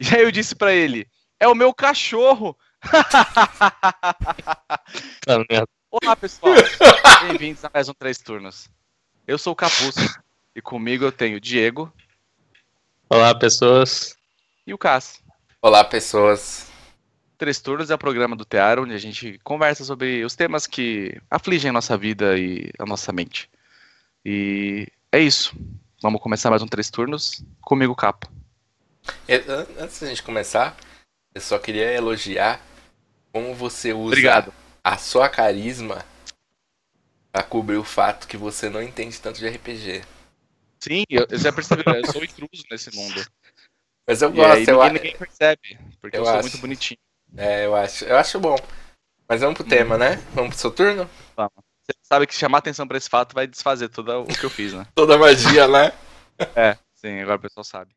E aí eu disse para ele: É o meu cachorro! Olá, pessoal! Bem-vindos a mais um Três Turnos. Eu sou o Capuz e comigo eu tenho o Diego. Olá, pessoas. E o Cass. Olá, pessoas. Três Turnos é o programa do Tear onde a gente conversa sobre os temas que afligem a nossa vida e a nossa mente. E é isso. Vamos começar mais um Três Turnos. Comigo, Capo. Antes da gente começar, eu só queria elogiar como você usa Obrigado. a sua carisma pra cobrir o fato que você não entende tanto de RPG. Sim, eu, eu já percebi, eu sou intruso nesse mundo. Mas eu E gosto, aí eu, ninguém, a- ninguém percebe, porque eu, eu sou acho. muito bonitinho. é, eu acho, eu acho bom. Mas vamos pro tema, né? Vamos pro seu turno? Você sabe que chamar atenção pra esse fato vai desfazer tudo o que eu fiz, né? Toda magia, né? É, sim, agora o pessoal sabe.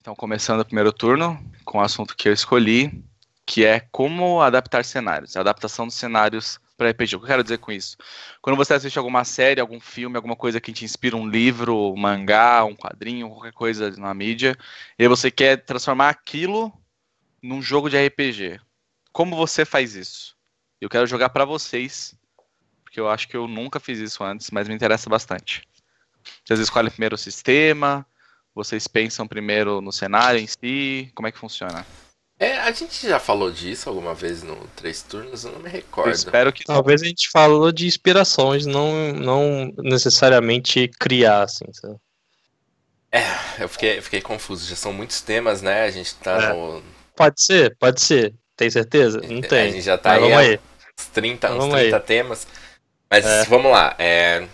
Então, começando o primeiro turno com o assunto que eu escolhi, que é como adaptar cenários, a adaptação dos cenários para RPG. O que eu quero dizer com isso? Quando você assiste alguma série, algum filme, alguma coisa que te inspira um livro, um mangá, um quadrinho, qualquer coisa na mídia, e você quer transformar aquilo num jogo de RPG. Como você faz isso? Eu quero jogar para vocês, porque eu acho que eu nunca fiz isso antes, mas me interessa bastante. Vocês escolhem primeiro o sistema, vocês pensam primeiro no cenário em si, como é que funciona? É, a gente já falou disso alguma vez no Três Turnos, eu não me Eu recordo. espero que Talvez a gente falou de inspirações, não, não necessariamente criar, assim. sabe? Eu fiquei, eu fiquei confuso, já são muitos temas, né? A gente tá É. no. Pode ser, pode ser. Tem certeza? Não A tem. gente já tá Mas aí, aí. uns 30, uns Vamos 30 aí. temas. Mas É. vamos lá. é,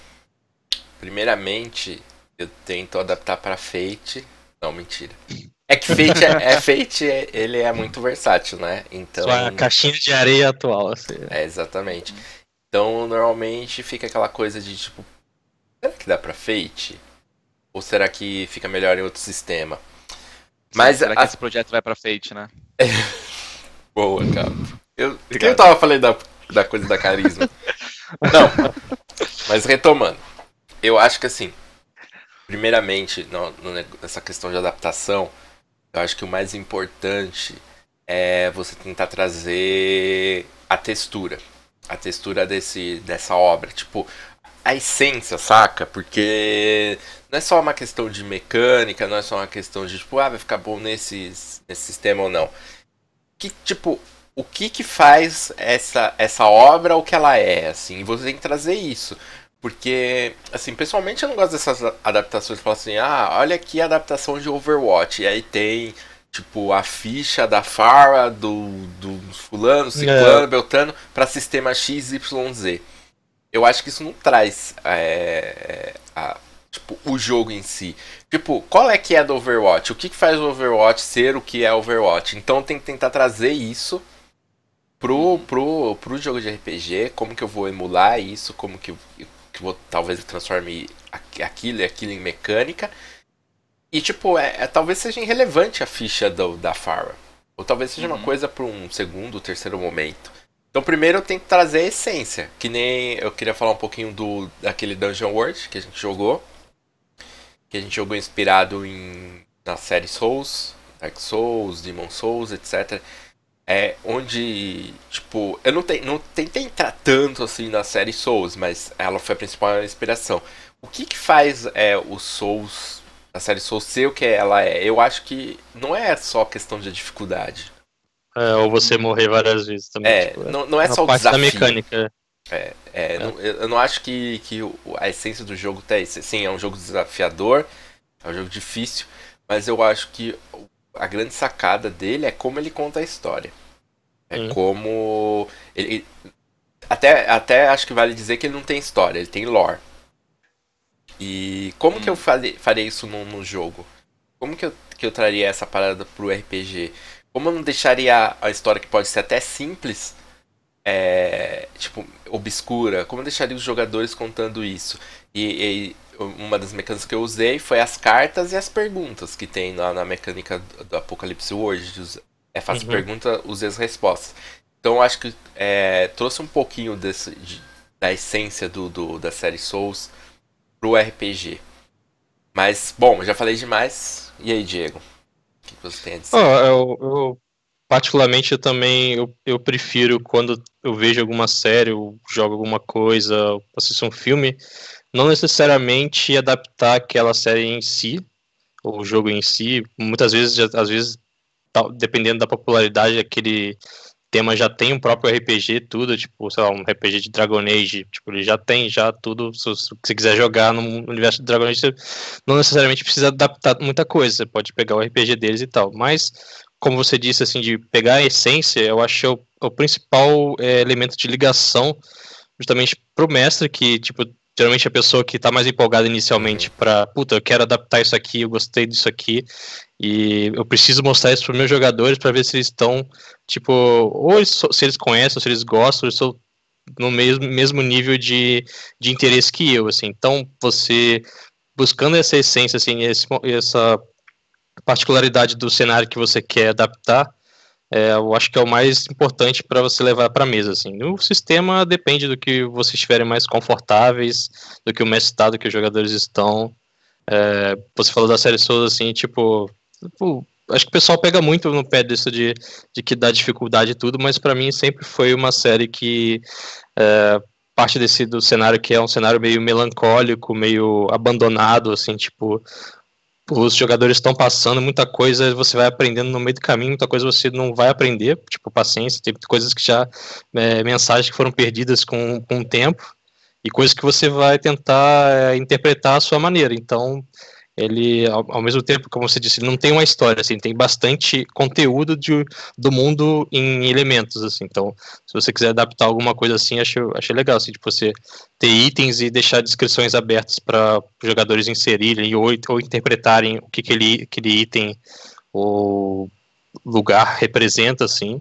Primeiramente, eu tento adaptar pra Fate. Não, mentira. É que Fate, é, é Fate é- ele é muito versátil, né? Então. Sua caixinha de areia atual, assim. É, exatamente. Então, normalmente fica aquela coisa de tipo, será que dá pra Fate? Ou será que fica melhor em outro sistema? Mas será que a- esse projeto vai pra Fate, né? Boa, cara. Eu, Obrigado. eu tava falando da, da coisa da carisma? Não. Mas retomando. Eu acho que assim, primeiramente, no, no nessa questão de adaptação, eu acho que o mais importante é você tentar trazer a textura. A textura desse, dessa obra. Tipo, a essência, saca? Porque não é só uma questão de mecânica, não é só uma questão de, tipo, ah, vai ficar bom nesse, nesse sistema ou não que tipo o que que faz essa essa obra o que ela é assim você tem que trazer isso porque assim pessoalmente eu não gosto dessas adaptações. Falar assim ah olha aqui a adaptação de Overwatch. E aí tem tipo a ficha da Farah do do fulano ciclano beltrano para sistema XYZ eu acho que isso não traz é, a- tipo o jogo em si. Tipo, qual é que é do Overwatch? O que, que faz o Overwatch ser o que é Overwatch? Então tem que tentar trazer isso pro, pro, pro jogo de RPG, como que eu vou emular isso, como que eu, que vou talvez transforme aqu- aquilo e aquilo em mecânica. E tipo, é, é- talvez seja irrelevante a ficha do, da Farah. Ou talvez seja uma Uhum. coisa para um segundo, terceiro momento. Então primeiro eu tenho que trazer a essência. Que nem eu queria falar um pouquinho do daquele Dungeon World que a gente jogou que a gente jogou inspirado em na série Souls, Dark Souls, Demon Souls, etc. É onde, tipo, eu não, te, não tentei entrar tanto assim na série Souls, mas ela foi a principal inspiração. O que que faz é, o Souls, a série Souls ser o que ela é? Eu acho que não é só questão de dificuldade. É, ou você morrer várias vezes também. É, tipo, não, não é só o parte da desafio. mecânica. É, não- eu não acho que, que a essência do jogo tá isso. Sim, é um jogo desafiador, é um jogo difícil, mas eu acho que a grande sacada dele é como ele conta a história. É Sim. como. Ele, até, até acho que vale dizer que ele não tem história, ele tem lore. E como que eu farei, farei isso no, no jogo? Como que eu, que eu traria essa parada pro RPG? Como eu não deixaria a história que pode ser até simples, é, tipo, obscura? Como eu deixaria os jogadores contando isso? E, e uma das mecânicas que eu usei foi as cartas e as perguntas que tem lá na mecânica do, Apocalipse us- É fácil Uhum. pergunta, use as respostas. Então eu acho que é, trouxe um pouquinho desse, de- da essência do, do- da série Souls pro RPG. Mas, bom, já falei demais. E aí, Diego? O que você tem a dizer? Oh, eu, eu, particularmente, eu também eu, eu prefiro quando eu vejo alguma série, ou jogo alguma coisa, assisto um filme, não necessariamente adaptar aquela série em si, o jogo em si. Muitas vezes, às vezes, dependendo da popularidade daquele tema já tem um próprio RPG, tudo, tipo, sei lá, um RPG de Dragon Age, tipo, ele já tem já tudo, se você quiser jogar no universo de Dragon Age, você não necessariamente precisa adaptar muita coisa, você pode pegar o RPG deles e tal, mas, como você disse, assim, de pegar a essência, eu acho que é o, o principal é, elemento de ligação justamente pro mestre, que, tipo, geralmente a pessoa que está mais empolgada inicialmente para, puta, eu quero adaptar isso aqui, eu gostei disso aqui, e eu preciso mostrar isso para meus jogadores para ver se eles estão, tipo, ou se eles conhecem, ou se eles gostam, ou eles estão no mesmo, mesmo nível de, de interesse que eu, assim. Então, você buscando essa essência, assim, esse, essa particularidade do cenário que você quer adaptar, é, eu acho que é o mais importante para você levar para a mesa. Assim. O sistema depende do que vocês estiverem mais confortáveis, do que o mestre está, do que os jogadores estão. É, você falou da série Souls, assim, tipo, tipo, acho que o pessoal pega muito no pé disso de, de que dá dificuldade e tudo, mas para mim sempre foi uma série que é, parte desse do cenário que é um cenário meio melancólico, meio abandonado, assim, tipo, os jogadores estão passando, muita coisa você vai aprendendo no meio do caminho, muita coisa você não vai aprender, tipo paciência, tem coisas que já, é, mensagens que foram perdidas com, com o tempo, e coisas que você vai tentar é, interpretar à sua maneira, então ele, ao, ao, mesmo tempo, como você disse, não tem uma história, assim, tem bastante conteúdo de, do mundo em elementos, assim, então, se você quiser adaptar alguma coisa assim, acho, acho legal, assim, de você ter itens e deixar descrições abertas para os jogadores inserirem ou, ou interpretarem o que aquele, aquele item ou lugar representa, assim,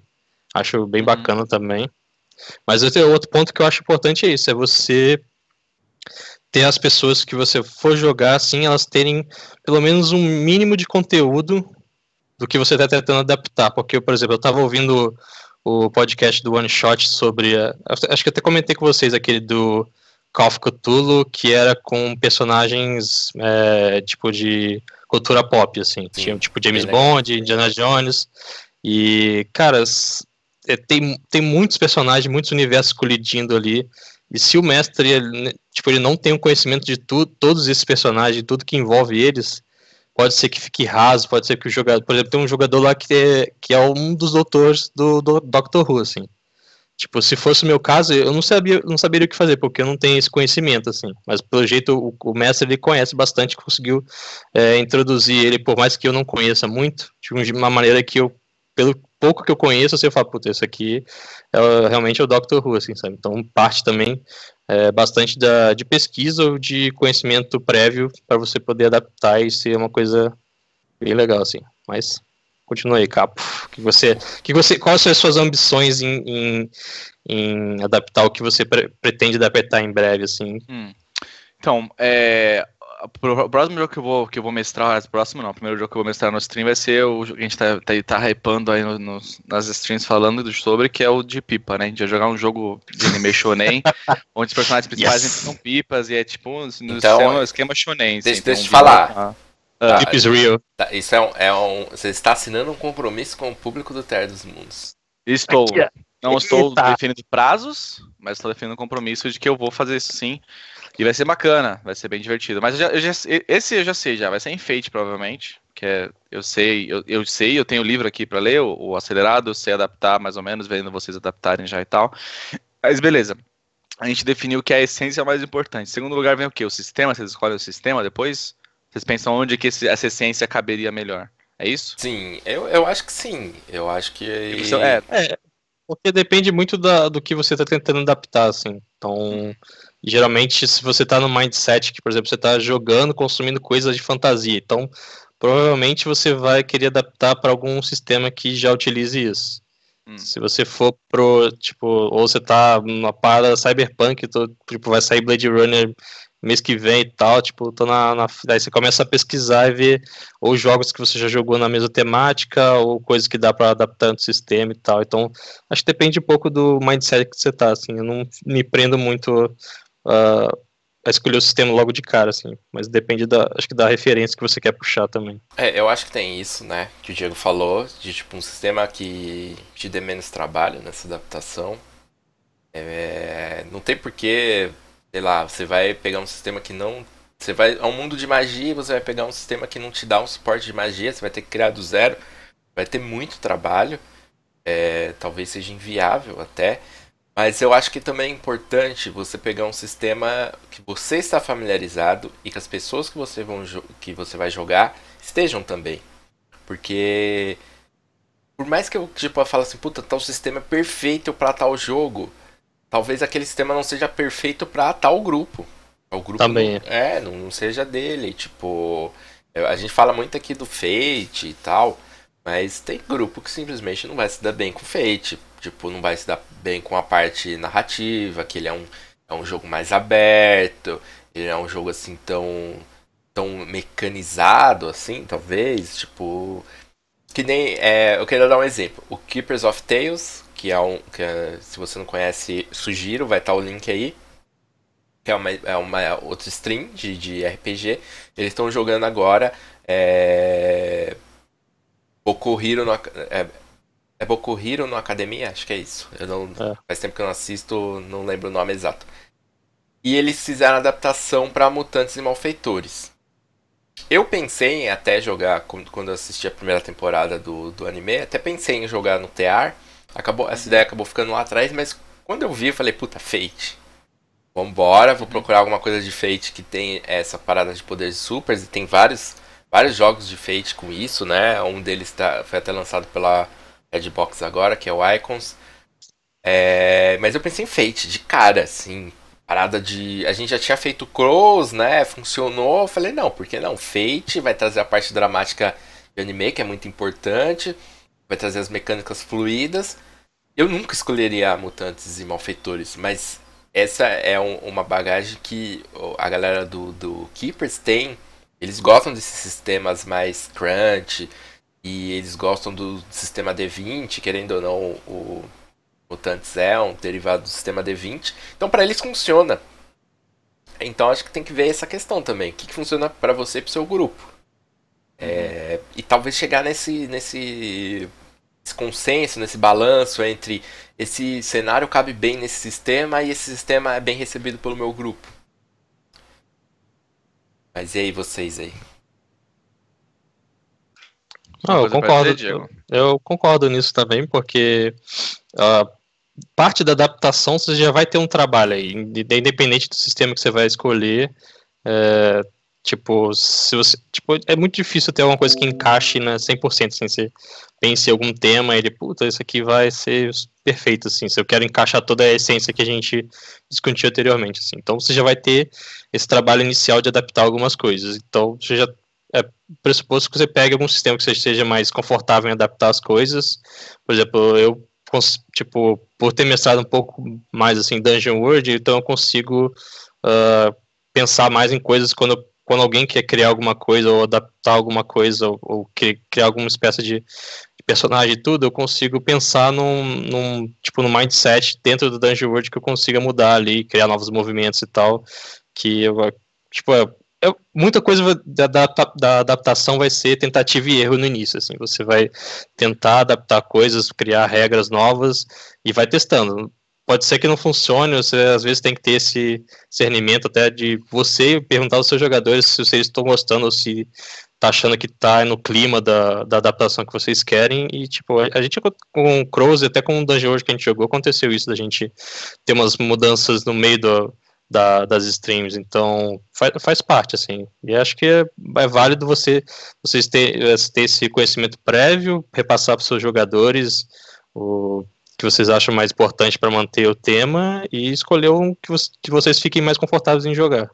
acho bem uhum. bacana também. Mas outro ponto que eu acho importante é isso, é você ter as pessoas que você for jogar, assim, elas terem pelo menos um mínimo de conteúdo do que você está tentando adaptar. Porque, por exemplo, eu estava ouvindo o podcast do One Shot sobre. A, acho que até comentei com vocês aquele do Call of Cthulhu, que era com personagens é, tipo de cultura pop, assim. Sim, Tinha tipo James Bond, Indiana Jones. E, cara, é, tem, tem muitos personagens, muitos universos colidindo ali. E se o mestre, ele, tipo, ele não tem o conhecimento de tudo, todos esses personagens, tudo que envolve eles, pode ser que fique raso, pode ser que o jogador, por exemplo, tem um jogador lá que é, que é um dos doutores do, do Doctor Who, assim. Tipo, se fosse o meu caso, eu não sabia, não saberia o que fazer, porque eu não tenho esse conhecimento, assim. Mas pelo jeito, o, o mestre ele conhece bastante, conseguiu é, introduzir ele, por mais que eu não conheça muito, de uma maneira que eu, pelo pouco que eu conheço, você fala, puta, isso aqui é realmente é o Doctor Who, assim, sabe? Então, parte também é, bastante da, de pesquisa ou de conhecimento prévio para você poder adaptar e ser uma coisa bem legal, assim. Mas, continua aí, Capo. Que você, que você, quais são as suas ambições em, em, em adaptar o que você pre pretende adaptar em breve, assim? Hum. Então, é, o próximo jogo que eu vou, que eu vou mestrar, próximo não, o primeiro jogo que eu vou mestrar no stream vai ser o que a gente tá, tá, tá hypando aí no, no, nas streams falando sobre, que é o de pipa, né? A gente vai jogar um jogo de anime shonen, onde os personagens principais yes. são pipas e é tipo no então, esquema, esquema shonen. Deixa, assim, deixa eu te falar. Ah. Tá, Deep is real. Tá, isso é um, é um. Você está assinando um compromisso com o público do Terra dos Mundos. Estou. Aqui, não estou definindo prazos, mas estou definindo um compromisso de que eu vou fazer isso sim. E vai ser bacana, vai ser bem divertido. Mas eu já, eu já, esse eu já sei já, vai ser enfeite provavelmente. Que é, eu sei, eu, eu sei, eu tenho o livro aqui para ler, o, o, acelerado, eu sei adaptar mais ou menos, vendo vocês adaptarem já e tal. Mas beleza. A gente definiu que é a essência mais importante. Em segundo lugar vem o que? O sistema, vocês escolhem o sistema depois? Vocês pensam onde que esse, essa essência caberia melhor? É isso? Sim, eu, eu acho que sim. Eu acho que. É, é porque depende muito da, do que você está tentando adaptar, assim. Então, geralmente, se você está no mindset que, por exemplo, você está jogando, consumindo coisas de fantasia, então provavelmente você vai querer adaptar para algum sistema que já utilize isso. Hum. Se você for pro, tipo, ou você tá numa parada cyberpunk, tô, tipo, vai sair Blade Runner mês que vem e tal, tipo, tô na, na, Daí você começa a pesquisar e ver ou jogos que você já jogou na mesma temática, ou coisas que dá para adaptar no sistema e tal. Então, acho que depende um pouco do mindset que você tá, assim. Eu não me prendo muito uh, a escolher o sistema logo de cara, assim. Mas depende da, acho que da referência que você quer puxar também. É, eu acho que tem isso, né? Que o Diego falou, de tipo um sistema que te dê menos trabalho nessa adaptação. É, não tem porquê, sei lá, você vai pegar um sistema que não. Você vai ao mundo de magia e você vai pegar um sistema que não te dá um suporte de magia, você vai ter que criar do zero. Vai ter muito trabalho. É, talvez seja inviável até. Mas eu acho que também é importante você pegar um sistema que você está familiarizado e que as pessoas que você, vão que você vai jogar estejam também. Porque por mais que eu tipo, eu fale assim, puta, tal sistema é perfeito para tal jogo, talvez aquele sistema não seja perfeito para tal grupo. O grupo também não, é, não, não seja dele, tipo, a gente fala muito aqui do Fate e tal, mas tem grupo que simplesmente não vai se dar bem com Fate. Tipo, não vai se dar bem com a parte narrativa, que ele é um, é um jogo mais aberto, ele é um jogo assim tão, tão mecanizado, assim, talvez. Tipo. Que nem. É, eu queria dar um exemplo. O Keepers of Tales, que é um. Que é, se você não conhece, sugiro, vai estar o link aí. Que é uma, é uma outra stream de, de RPG. Eles estão jogando agora. É, é, é Boku Hero no Academia? Acho que é isso. Eu não, é. Faz tempo que eu não assisto, não lembro o nome exato. E eles fizeram adaptação para Mutantes e Malfeitores. Eu pensei em até jogar, quando eu assisti a primeira temporada do, do anime, até pensei em jogar no TR. Acabou, essa ideia acabou ficando lá atrás, mas quando eu vi, eu falei, puta, Fate. Vambora, vou procurar alguma coisa de Fate que tem essa parada de poderes supers, e tem vários vários jogos de Fate com isso, né? Um deles tá, foi até lançado pela Redbox agora, que é o Icons. É, mas eu pensei em Fate, de cara, assim. Parada de. A gente já tinha feito Crows, né? Funcionou. Eu falei, não, por que não? Fate vai trazer a parte dramática de anime, que é muito importante. Vai trazer as mecânicas fluídas. Eu nunca escolheria mutantes e malfeitores, mas essa é um, uma bagagem que a galera do, do Keepers tem eles gostam desses sistemas mais crunch e eles gostam do sistema D20, querendo ou não, o Mutantes é um derivado do sistema D20. Então para eles funciona. Então acho que tem que ver essa questão também. O que, que funciona para você e pro seu grupo. É, e talvez chegar nesse, nesse, nesse consenso, nesse balanço entre esse cenário cabe bem nesse sistema e esse sistema é bem recebido pelo meu grupo. Mas e aí vocês aí? Não, eu concordo. Dizer, eu, concordo nisso também, porque uh, parte da adaptação você já vai ter um trabalho aí, independente do sistema que você vai escolher. É, tipo, se você, tipo, é muito difícil ter alguma coisa que encaixe na 100%, assim, você pense em algum tema e ele, puta, isso aqui vai ser perfeito, assim, se eu quero encaixar toda a essência que a gente discutiu anteriormente, assim. Então você já vai ter esse trabalho inicial de adaptar algumas coisas. Então você já é pressuposto que você pegue algum sistema que você esteja mais confortável em adaptar as coisas. Por exemplo, eu tipo, por ter mestrado um pouco mais assim Dungeon World, então eu consigo uh, pensar mais em coisas quando, quando alguém quer criar alguma coisa ou adaptar alguma coisa ou, ou criar alguma espécie de, personagem e tudo, eu consigo pensar num, num, tipo, num mindset dentro do Dungeon World que eu consiga mudar ali, criar novos movimentos e tal, que eu, tipo, é, muita coisa da, da, da, adaptação vai ser tentativa e erro no início, assim, você vai tentar adaptar coisas, criar regras novas e vai testando. Pode ser que não funcione, você às vezes tem que ter esse discernimento até de você perguntar aos seus jogadores se eles estão gostando ou se tá achando que tá no clima da, da adaptação que vocês querem. E, tipo, a, a gente com o Crows até com o Dungeon hoje que a gente jogou, aconteceu isso, da gente ter umas mudanças no meio do, da, das streams. Então, faz, faz parte, assim. E acho que é, é válido você, vocês ter, ter esse conhecimento prévio, repassar para os seus jogadores o que vocês acham mais importante para manter o tema e escolher um que, que vocês fiquem mais confortáveis em jogar.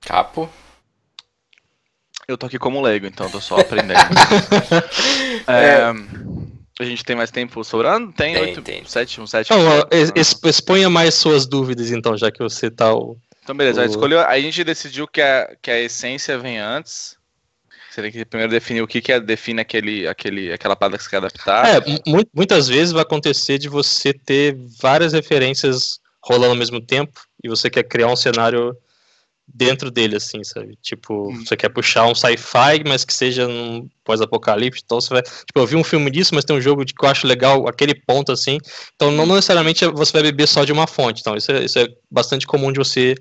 Capo, eu tô aqui como leigo, então tô só aprendendo. é, é, a gente tem mais tempo sobrando? Tem, tem, 8, tem. 7, um 7. Não, exponha mais suas dúvidas, então, já que você tá o. Então, beleza, o... escolheu, a gente decidiu que a, que a essência vem antes. Você tem que primeiro definir o que, que é, define aquele, aquele, aquela parada que você quer adaptar. É, muitas vezes vai acontecer de você ter várias referências rolando ao mesmo tempo e você quer criar um cenário dentro dele, assim, sabe? Tipo, hum. você quer puxar um sci-fi, mas que seja um pós-apocalipse, então você vai... Tipo, eu vi um filme disso, mas tem um jogo de que eu acho legal, aquele ponto, assim, então não hum. necessariamente você vai beber só de uma fonte, então isso é, isso é bastante comum de você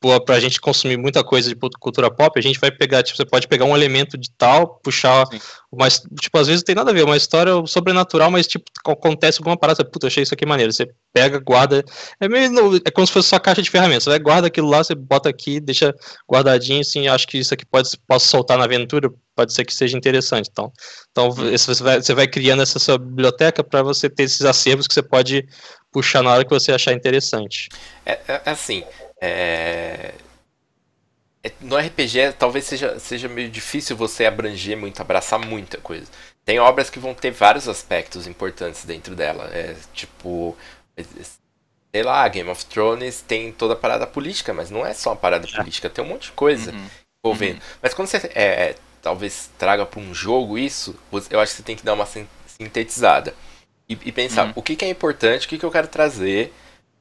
para a gente consumir muita coisa de cultura pop, a gente vai pegar, tipo, você pode pegar um elemento de tal, puxar, mas, tipo, às vezes não tem nada a ver, uma história sobrenatural, mas, tipo, acontece alguma parada, puta, achei isso aqui maneiro, você pega, guarda, é meio, é como se fosse sua caixa de ferramentas, você vai, guarda aquilo lá, você bota aqui, deixa guardadinho, assim, acho que isso aqui pode, posso soltar na aventura, pode ser que seja interessante, então, então você, vai, você vai criando essa sua biblioteca para você ter esses acervos que você pode puxar na hora que você achar interessante. É, é, é assim, é... é no RPG talvez seja, seja meio difícil você abranger muito, abraçar muita coisa. Tem obras que vão ter vários aspectos importantes dentro dela. É, tipo, sei lá, Game of Thrones tem toda a parada política, mas não é só uma parada é. política, tem um monte de coisa uhum. envolvendo. Uhum. Mas quando você é, é talvez traga para um jogo isso, eu acho que você tem que dar uma sintetizada. E, e pensar uhum. o que, que, é importante, o que, que eu quero trazer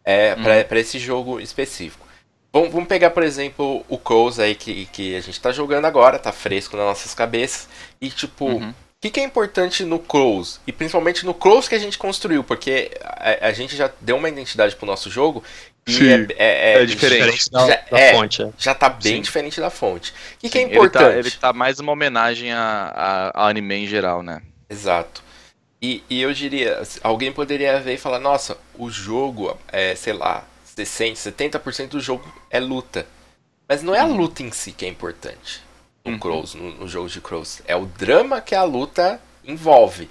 é, para uhum. esse jogo específico. Vamos, vamos pegar, por exemplo, o Crows aí que, que a gente tá jogando agora, tá fresco nas nossas cabeças. E tipo, uhum. o que, que é importante no Crows? E principalmente no Crows que a gente construiu, porque a, a gente já deu uma identidade pro nosso jogo e é, é, é, é, diferente da, já, da é, fonte. É. Já tá bem Sim. diferente da fonte. O que, que, é importante? Ele tá, ele tá, mais uma homenagem a, a, a anime em geral, né? Exato. E, e eu diria, alguém poderia ver e falar, nossa, o jogo, é, sei lá, 60, 70% do jogo é luta. Mas não é a uhum. luta em si que é importante no uhum. Crows, no, no, jogo de Crows. É o drama que a luta envolve.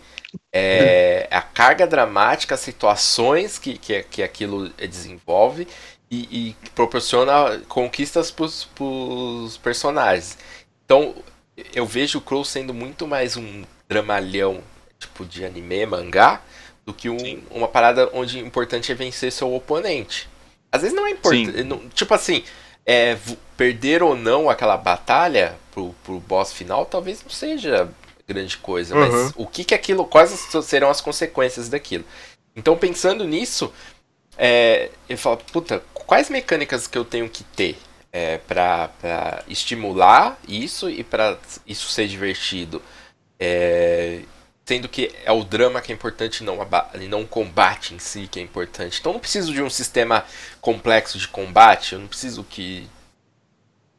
É a carga dramática, as situações que, que, que aquilo desenvolve e, e proporciona conquistas para os personagens. Então, eu vejo o Crows sendo muito mais um dramalhão tipo de anime, mangá, do que um, uma parada onde o importante é vencer seu oponente. Às vezes não é importante. Tipo assim, é, perder ou não aquela batalha pro, pro boss final talvez não seja grande coisa. Uhum. Mas o que que aquilo. Quais serão as consequências daquilo? Então pensando nisso, é, eu falo, puta, quais mecânicas que eu tenho que ter é, para estimular isso e para isso ser divertido? É, Sendo que é o drama que é importante, não, não o combate em si que é importante. Então não preciso de um sistema complexo de combate, eu não preciso que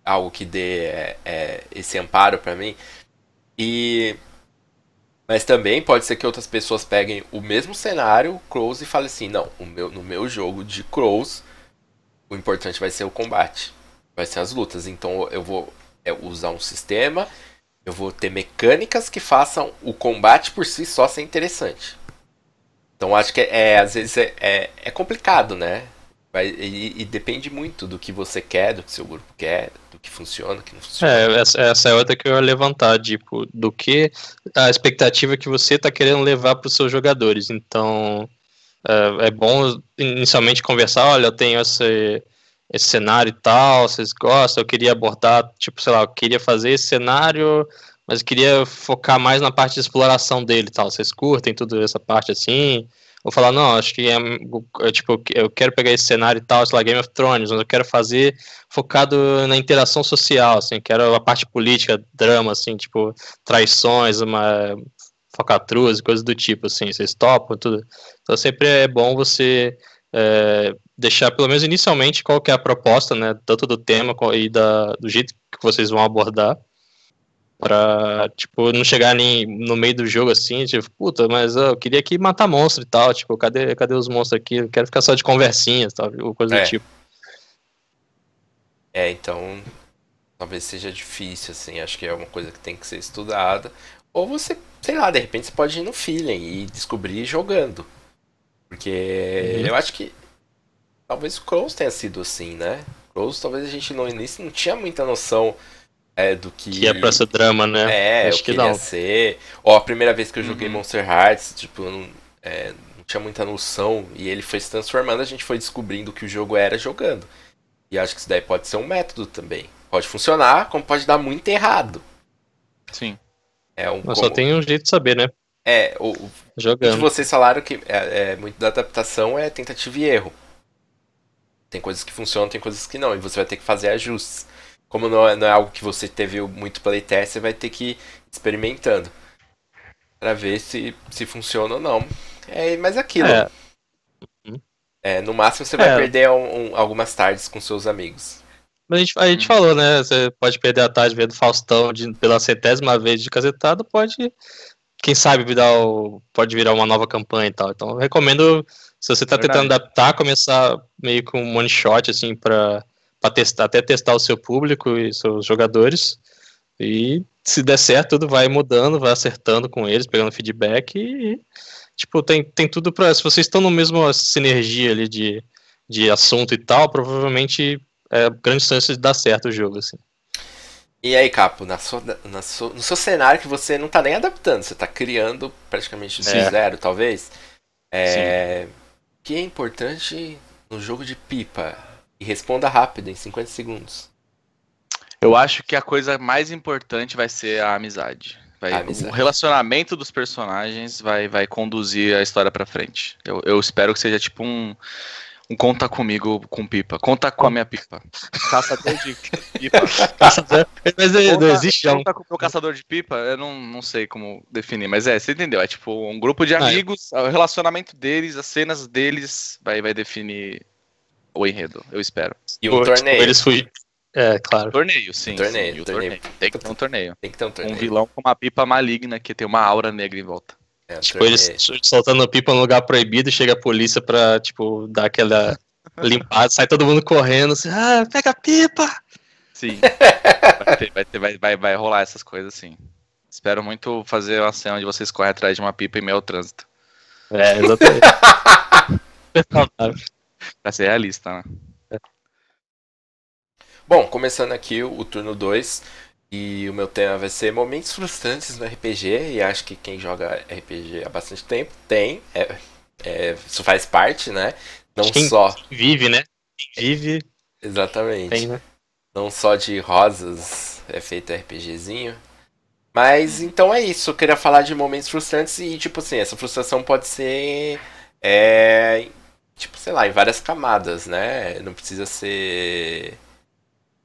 algo que dê é, é, esse amparo para mim. E mas também pode ser que outras pessoas peguem o mesmo cenário, Crows, e falem assim: não, meu, no meu jogo de Crows, o importante vai ser o combate, vai ser as lutas. Então eu vou é, usar um sistema eu vou ter mecânicas que façam o combate por si só ser interessante. Então acho que é, é às vezes é, é, é complicado, né? E, e, depende muito do que você quer, do que seu grupo quer, do que funciona, do que não funciona. É, essa, essa é outra que eu ia levantar, tipo, do que a expectativa que você está querendo levar para os seus jogadores. Então, é, é, bom inicialmente conversar, olha, eu tenho esse, esse cenário e tal, vocês gostam, eu queria abordar, tipo, sei lá, eu queria fazer esse cenário, mas eu queria focar mais na parte de exploração dele e tal, vocês curtem tudo essa parte assim? Vou falar, não, acho que é, é, tipo, eu quero pegar esse cenário e tal, sei lá, Game of Thrones, mas eu quero fazer focado na interação social, assim, quero a parte política, drama, assim, tipo, traições, uma focatruz, coisas do tipo, assim, vocês topam, tudo. Então sempre é bom você é, deixar pelo menos inicialmente qual que é a proposta, né, tanto do tema e da, do jeito que vocês vão abordar, para tipo não chegar nem no meio do jogo assim, tipo, puta, mas eu queria aqui matar monstro e tal, tipo, cadê, cadê os monstros aqui? Eu quero ficar só de conversinhas, tal, coisa é. do tipo. É, então talvez seja difícil assim, acho que é uma coisa que tem que ser estudada. Ou você, sei lá, de repente você pode ir no feeling e descobrir jogando. Porque uhum. eu acho que talvez o Crows tenha sido assim, né? Crows talvez a gente no início não tinha muita noção é, do que. Que é pra ser drama, né? É, acho que não. ser. Ou a primeira vez que eu joguei uhum. Monster Hearts, tipo, eu não, é, não tinha muita noção. E ele foi se transformando, a gente foi descobrindo o que o jogo era jogando. E acho que isso daí pode ser um método também. Pode funcionar, como pode dar muito errado. Sim. É um, Mas como... só tem um jeito de saber, né? É, o, Jogando. vocês falaram que é, é, muito da adaptação é tentativa e erro. Tem coisas que funcionam, tem coisas que não, e você vai ter que fazer ajustes. Como não é, não é algo que você teve muito playtest, você vai ter que ir experimentando. Pra ver se, se funciona ou não. É, mas é aquilo. É. É, no máximo você vai É. perder um- um- algumas tardes com seus amigos. Mas a gente, a gente falou, né? Você pode perder a tarde vendo Faustão de, pela centésima vez de casetada, pode. Quem sabe virar o, pode virar uma nova campanha e tal. Então eu recomendo, se você tá Verdade. tentando adaptar, começar meio com um one shot, assim, pra, pra testar, até testar o seu público e seus jogadores. E se der certo, tudo vai mudando, vai acertando com eles, pegando feedback e. Tipo, tem, tem tudo pra. Se vocês estão no mesmo sinergia ali de, de assunto e tal, provavelmente é grande chance de dar certo o jogo, assim. E aí, Capo, na sua, na sua- no seu cenário que você não tá nem adaptando, você tá criando praticamente do É. zero, talvez. É, O que é importante no jogo de pipa? E responda rápido, em 50 segundos. Eu acho que a coisa mais importante vai ser a amizade. Vai, A amizade. O relacionamento dos personagens vai, vai conduzir a história pra frente. Eu, eu espero que seja tipo um conta comigo com pipa. Conta com a minha pipa. Caçador de pipa. Mas é, não Conta- existe já um. Conta com o meu caçador de pipa, eu não, não sei como definir, mas é, você entendeu? É tipo um grupo de Ah, é. amigos, o relacionamento deles, as cenas deles vai, vai definir o enredo, eu espero. E um Tipo, torneio. Eles fugem. É, claro. Torneio, sim. Torneio, sim, e o torneio. Tem que ter um torneio. Tem que ter um Um torneio. vilão com uma pipa maligna que tem uma aura negra em volta. É, Tipo, eles soltando pipa num lugar proibido, chega a polícia pra, tipo, dar aquela limpada, sai todo mundo correndo, assim, ah, pega a pipa! Sim. vai, ter, vai, ter- vai, vai, vai rolar essas coisas, sim. Espero muito fazer uma cena onde vocês correm atrás de uma pipa em meio ao trânsito. É, exatamente. Pra ser realista, né? Bom, começando aqui o, o turno 2. E o meu tema vai ser momentos frustrantes no RPG. E acho que quem joga RPG há bastante tempo tem. É, é, isso faz parte, né? Não Quem- só. Vive, né? Quem vive, Exatamente. tem, né? Não só de rosas é feito RPGzinho. Mas então é isso. Eu queria falar de momentos frustrantes e, tipo assim, essa frustração pode ser. É, tipo, sei lá, em várias camadas, né? Não precisa ser.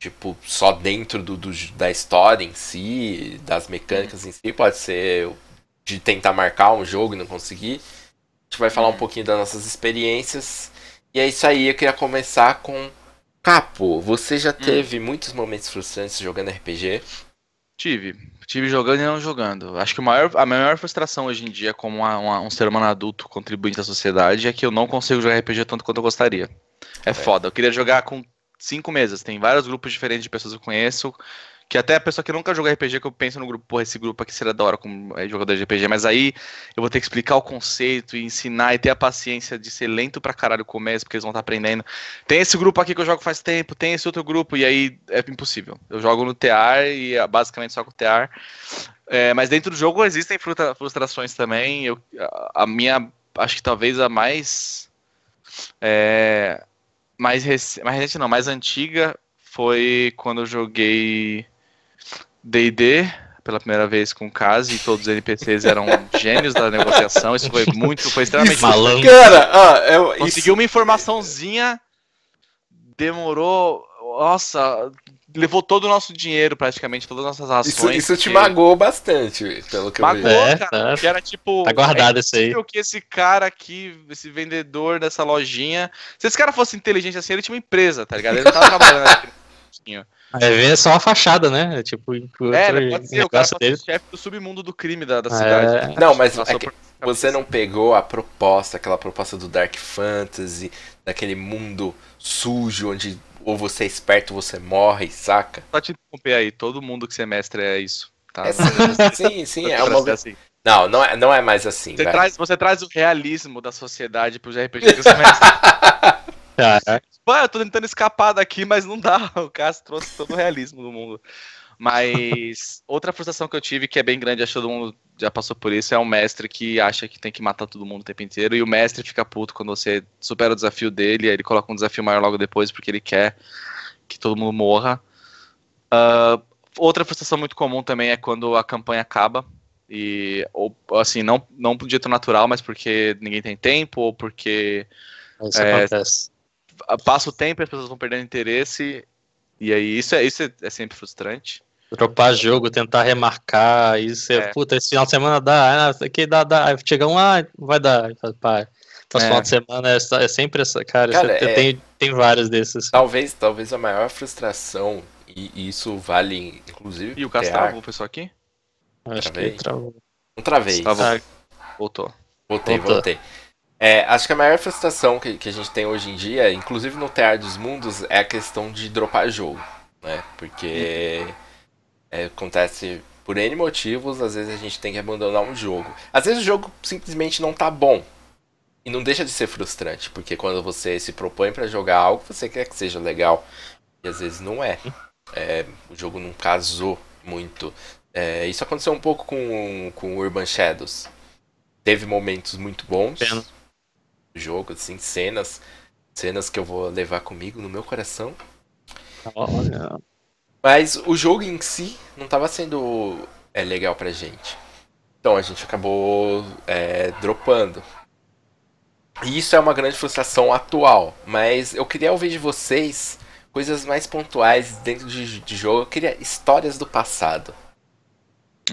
Tipo, só dentro do, do- da história em si, das mecânicas em si. Pode ser de tentar marcar um jogo e não conseguir. A gente vai falar um pouquinho das nossas experiências. E é isso aí, eu queria começar com Capo, você já teve muitos momentos frustrantes jogando RPG? Tive. Tive jogando e não jogando. Acho que o maior, a maior frustração hoje em dia, como uma- uma- um ser humano adulto contribuinte da sociedade, é que eu não consigo jogar RPG tanto quanto eu gostaria. É, foda. Eu queria jogar com cinco mesas. Tem vários grupos diferentes de pessoas que eu conheço. Que até a pessoa que nunca jogou RPG, que eu penso no grupo, porra, esse grupo aqui seria da hora como é, jogador de RPG, mas aí eu vou ter que explicar o conceito e ensinar e ter a paciência de ser lento pra caralho o começo, porque eles vão estar aprendendo. Tem esse grupo aqui que eu jogo faz tempo, tem esse outro grupo, e aí é impossível. Eu jogo no TR e é basicamente só com o TR. É, mas dentro do jogo existem frustrações também. Eu, a, a minha, acho que talvez a mais. É, mais, rec, mais recente, não, mais antiga foi quando eu joguei DD pela primeira vez com o Kazi e todos os NPCs eram gênios da negociação. Isso foi muito, foi extremamente Malandro. Cara, ah, eu, Conseguiu uma informaçãozinha, demorou. Nossa, levou todo o nosso dinheiro, praticamente, todas as nossas isso, ações. isso te porque- magoou bastante, pelo que eu Magoou, vi. É, cara. tá. Que era tipo. Tá guardado isso é aí. impossível que esse cara aqui, esse vendedor dessa lojinha. Se esse cara fosse inteligente assim, ele tinha uma empresa, tá ligado? Ele não tava trabalhando aqui. no Aí vem só uma fachada, né? Tipo, o É, outro né, pode ser, o cara pode dele. ser chefe do submundo do crime da, da É. cidade. Não, mas é você não pegou a proposta, aquela proposta do Dark Fantasy, daquele mundo sujo onde ou você é esperto você morre, saca? Só te interromper aí, todo mundo que você mestre é isso. Tá? É sim, sim, sim, é uma... assim. Não, não é, não é mais assim, Você traz, você traz o realismo da sociedade pros RPG que você mestre. Caraca. Pô, eu tô tentando escapar daqui, mas não dá. O Cássio trouxe todo o realismo do mundo. Mas outra frustração que eu tive, que é bem grande, acho que todo mundo já passou por isso, é um mestre que acha que tem que matar todo mundo o tempo inteiro. E o mestre fica puto quando você supera o desafio dele, aí ele coloca um desafio maior logo depois, porque ele quer que todo mundo morra. Ah, outra frustração muito comum também é quando a campanha acaba. E, ou, assim, não, não por jeito natural, mas porque ninguém tem tempo, ou porque Isso É, acontece. passa o tempo, as pessoas vão perdendo interesse. E aí, isso é, isso é, é sempre frustrante. Dropar jogo, tentar remarcar, isso é, é. puta, esse final de semana dá, ah, aqui dá, dá. Aí chega um, ah, vai dar. Pá, então, é. final de semana é, é, sempre essa, cara, cara é... tem, tem vários desses. Talvez, talvez a maior frustração, e, e isso vale, inclusive. E o Cássio travou o pessoal aqui? Acho travei. que travou. Não travei. Ah, voltou. Voltei, voltou. voltei. É, acho que a maior frustração que, que a gente tem hoje em dia, inclusive no Tear dos Mundos, é a questão de dropar jogo. Né? Porque é, acontece por N motivos, às vezes a gente tem que abandonar um jogo. Às vezes o jogo simplesmente não tá bom. E não deixa de ser frustrante, porque quando você se propõe para jogar algo, você quer que seja legal. E às vezes não é. é o jogo não casou muito. É, isso aconteceu um pouco com, com Urban Shadows. Teve momentos muito bons. Pena. Jogo, assim, cenas. Cenas que eu vou levar comigo no meu coração. Olha. Mas o jogo em si não estava sendo é, legal pra gente. Então a gente acabou é, dropando. E isso é uma grande frustração atual. Mas eu queria ouvir de vocês coisas mais pontuais dentro de, de jogo. Eu queria histórias do passado.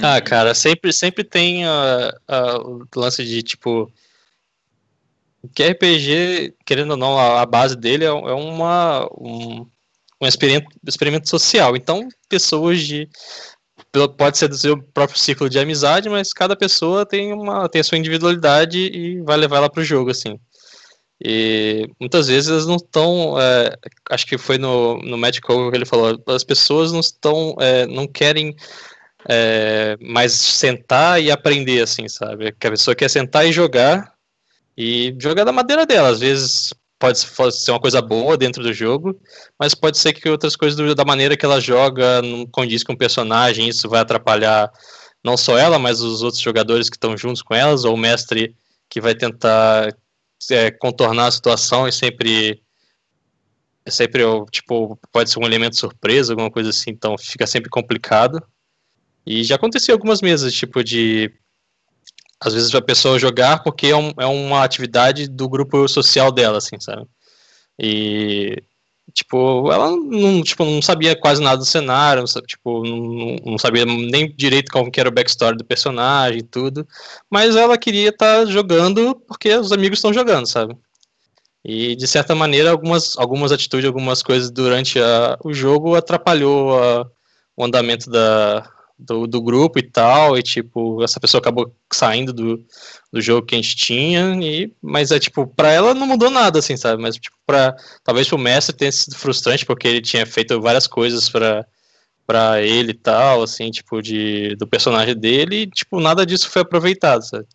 Ah, cara, sempre, sempre tem uh, uh, o lance de tipo. Que RPG, querendo ou não, a, a base dele é, é uma, um, um experimento, experimento social. Então, pessoas de pode ser do seu próprio ciclo de amizade, mas cada pessoa tem uma tem a sua individualidade e vai levar ela para o jogo, assim. E muitas vezes elas não estão, é, acho que foi no, no Magical que ele falou, as pessoas não estão, é, não querem é, mais sentar e aprender, assim, sabe? Que a pessoa quer sentar e jogar e jogar da madeira dela. Às vezes pode ser uma coisa boa dentro do jogo, mas pode ser que outras coisas da maneira que ela joga não condiz com o personagem, isso vai atrapalhar não só ela, mas os outros jogadores que estão juntos com elas, ou o mestre que vai tentar é, contornar a situação e sempre sempre tipo pode ser um elemento surpresa, alguma coisa assim, então fica sempre complicado. E já aconteceu algumas mesas, tipo de às vezes a pessoa jogar porque é, um, é uma atividade do grupo social dela, assim, sabe? E, tipo, ela não, tipo, não sabia quase nada do cenário, tipo, não, não sabia nem direito como que era o backstory do personagem e tudo, mas ela queria estar tá jogando porque os amigos estão jogando, sabe? E, de certa maneira, algumas, algumas atitudes, algumas coisas durante a, o jogo atrapalhou a, o andamento da, do, do grupo e tal, e tipo, essa pessoa acabou saindo do, do jogo que a gente tinha, e, mas é tipo, pra ela não mudou nada, assim, sabe? Mas tipo, pra, talvez pro mestre tenha sido frustrante, porque ele tinha feito várias coisas para para ele e tal, assim, tipo, de, do personagem dele, e, tipo, nada disso foi aproveitado, sabe?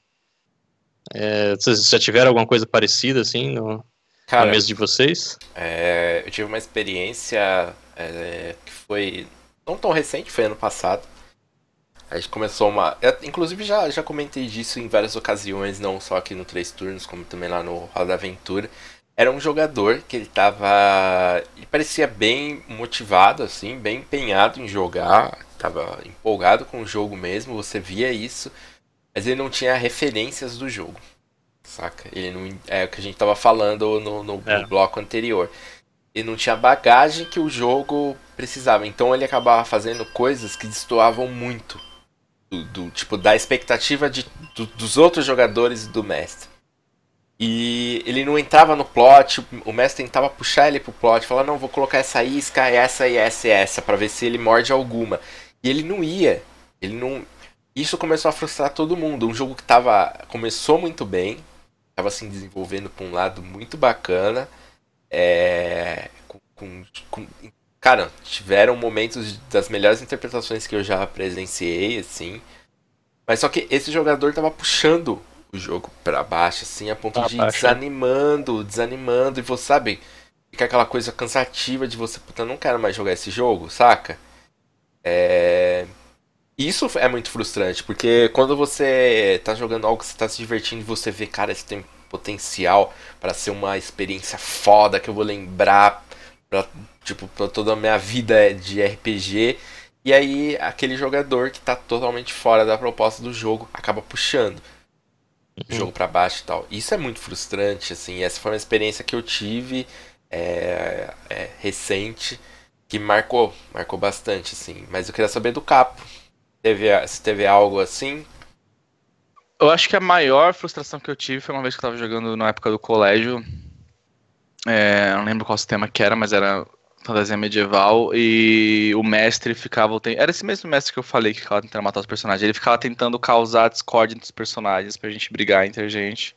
É, vocês já tiveram alguma coisa parecida, assim, no, Cara, na mesa de vocês? É, eu tive uma experiência é, que foi não tão recente, foi ano passado. A gente começou uma. Eu, inclusive já, já comentei disso em várias ocasiões, não só aqui no Três Turnos, como também lá no Roda da Aventura. Era um jogador que ele tava. Ele parecia bem motivado, assim, bem empenhado em jogar. Tava empolgado com o jogo mesmo, você via isso. Mas ele não tinha referências do jogo. Saca? Ele não. É o que a gente tava falando no, no, é. no bloco anterior. Ele não tinha bagagem que o jogo precisava. Então ele acabava fazendo coisas que destoavam muito do, tipo da expectativa de, do, dos outros jogadores e do mestre. E ele não entrava no plot, o mestre tentava puxar ele pro plot, falar, não, vou colocar essa isca, essa e essa e essa, para ver se ele morde alguma. E ele não ia. Ele não. Isso começou a frustrar todo mundo. Um jogo que tava. começou muito bem, tava se desenvolvendo por um lado muito bacana. É, com, com, Cara, tiveram momentos das melhores interpretações que eu já presenciei, assim. Mas só que esse jogador tava puxando o jogo para baixo, assim, a ponto de ir desanimando, desanimando. E você sabe, fica aquela coisa cansativa de você, puta, não quero mais jogar esse jogo, saca? É. Isso é muito frustrante, porque quando você tá jogando algo que você tá se divertindo e você vê, cara, isso tem potencial para ser uma experiência foda que eu vou lembrar pra, tipo, toda a minha vida de RPG. E aí aquele jogador que tá totalmente fora da proposta do jogo acaba puxando o uhum. jogo para baixo e tal. Isso é muito frustrante, assim. Essa foi uma experiência que eu tive é, é, recente que marcou, marcou bastante, assim. Mas eu queria saber do Capo. Teve, se teve algo assim. Eu acho que a maior frustração que eu tive foi uma vez que eu tava jogando na época do colégio. É, não lembro qual sistema que era, mas era fantasia medieval. E o mestre ficava. Era esse mesmo mestre que eu falei que ficava tentando matar os personagens. Ele ficava tentando causar discórdia entre os personagens pra gente brigar entre a gente.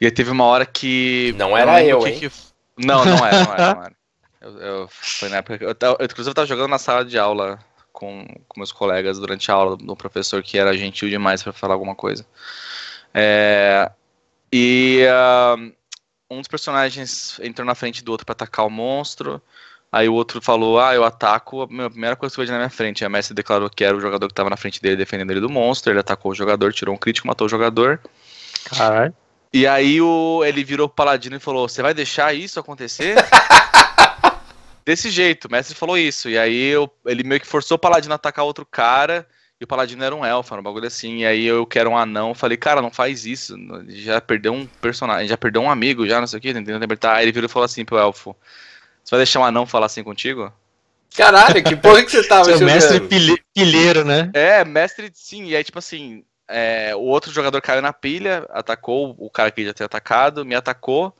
E aí teve uma hora que. Não era eu, hein? Que... Não, não era, não era, não era. Eu, eu, foi na época. Eu, eu, inclusive, eu tava jogando na sala de aula com, com meus colegas durante a aula do professor que era gentil demais para falar alguma coisa. É, e uh, um dos personagens entrou na frente do outro para atacar o monstro. Aí o outro falou: Ah, eu ataco. A primeira coisa que eu vejo na minha frente. A mestre declarou que era o jogador que estava na frente dele defendendo ele do monstro. Ele atacou o jogador, tirou um crítico, matou o jogador. Caralho. E aí o, ele virou pro paladino e falou: Você vai deixar isso acontecer? Desse jeito, o mestre falou isso. E aí eu, ele meio que forçou o paladino a atacar outro cara. E o paladino era um elfo, era um bagulho assim. E aí eu quero um anão. Falei, cara, não faz isso. Já perdeu um personagem, já perdeu um amigo, já, não sei o que, tentando libertar. Aí ele virou e falou assim pro elfo: Você vai deixar um anão falar assim contigo? Caralho, que porra que você tava jogando? mestre pilheiro, né? É, mestre, sim. E aí, tipo assim, é, o outro jogador caiu na pilha, atacou o cara que já tinha atacado, me atacou.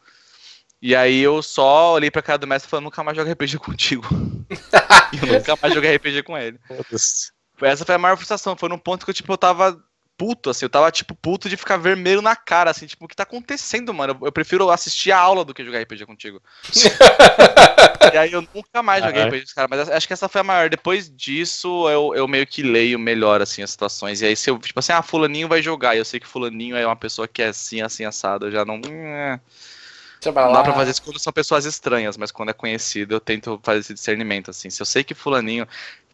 E aí eu só olhei pra cara do mestre e falei, nunca mais jogo RPG contigo. e eu nunca mais joguei RPG com ele. Essa foi a maior frustração. Foi num ponto que eu, tipo, eu tava puto, assim. Eu tava, tipo, puto de ficar vermelho na cara, assim. Tipo, o que tá acontecendo, mano? Eu, eu prefiro assistir a aula do que jogar RPG contigo. e aí eu nunca mais joguei RPG com os caras. Mas acho que essa foi a maior. Depois disso, eu, eu meio que leio melhor, assim, as situações. E aí, se eu, tipo assim, ah, fulaninho vai jogar. E eu sei que fulaninho é uma pessoa que é assim, assim, assado. Eu já não... Hum, não dá pra fazer isso quando são pessoas estranhas, mas quando é conhecido eu tento fazer esse discernimento, assim. Se eu sei que fulaninho...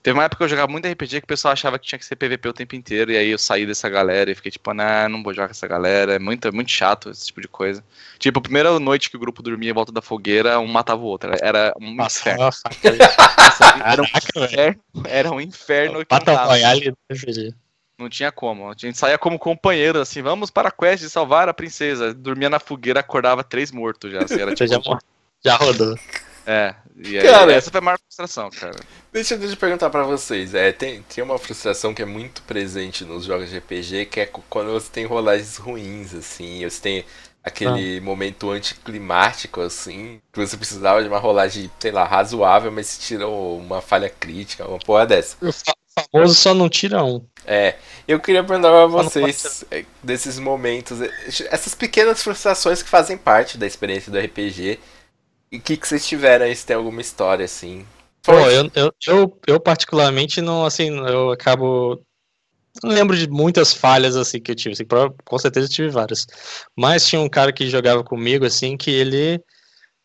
Teve uma época que eu jogava muito RPG que o pessoal achava que tinha que ser PVP o tempo inteiro, e aí eu saí dessa galera e fiquei tipo, nah, não vou jogar com essa galera, é muito, é muito chato esse tipo de coisa. Tipo, a primeira noite que o grupo dormia em volta da fogueira, um matava o outro, era um nossa, inferno. Nossa, era, um inferno era um inferno. Battle Royale do RPG. Não tinha como. A gente saía como companheiro, assim, vamos para a quest de salvar a princesa. Dormia na fogueira, acordava três mortos já. Assim, era, tipo... já, já rodou. É, e aí, cara, essa foi a maior frustração, cara. Deixa, deixa eu perguntar pra vocês. É, tem, tem uma frustração que é muito presente nos jogos de RPG, que é quando você tem rolagens ruins, assim, você tem aquele ah. momento anticlimático, assim, que você precisava de uma rolagem, sei lá, razoável, mas tirou uma falha crítica, uma porra dessa. O famoso só não tira um. É, eu queria perguntar pra vocês é, desses momentos, é, essas pequenas frustrações que fazem parte da experiência do RPG. E o que, que vocês tiveram aí, se tem alguma história assim? Pô, eu, eu, eu, eu, particularmente não, assim, eu acabo. Não lembro de muitas falhas assim que eu tive. Assim, com certeza eu tive várias. Mas tinha um cara que jogava comigo, assim, que ele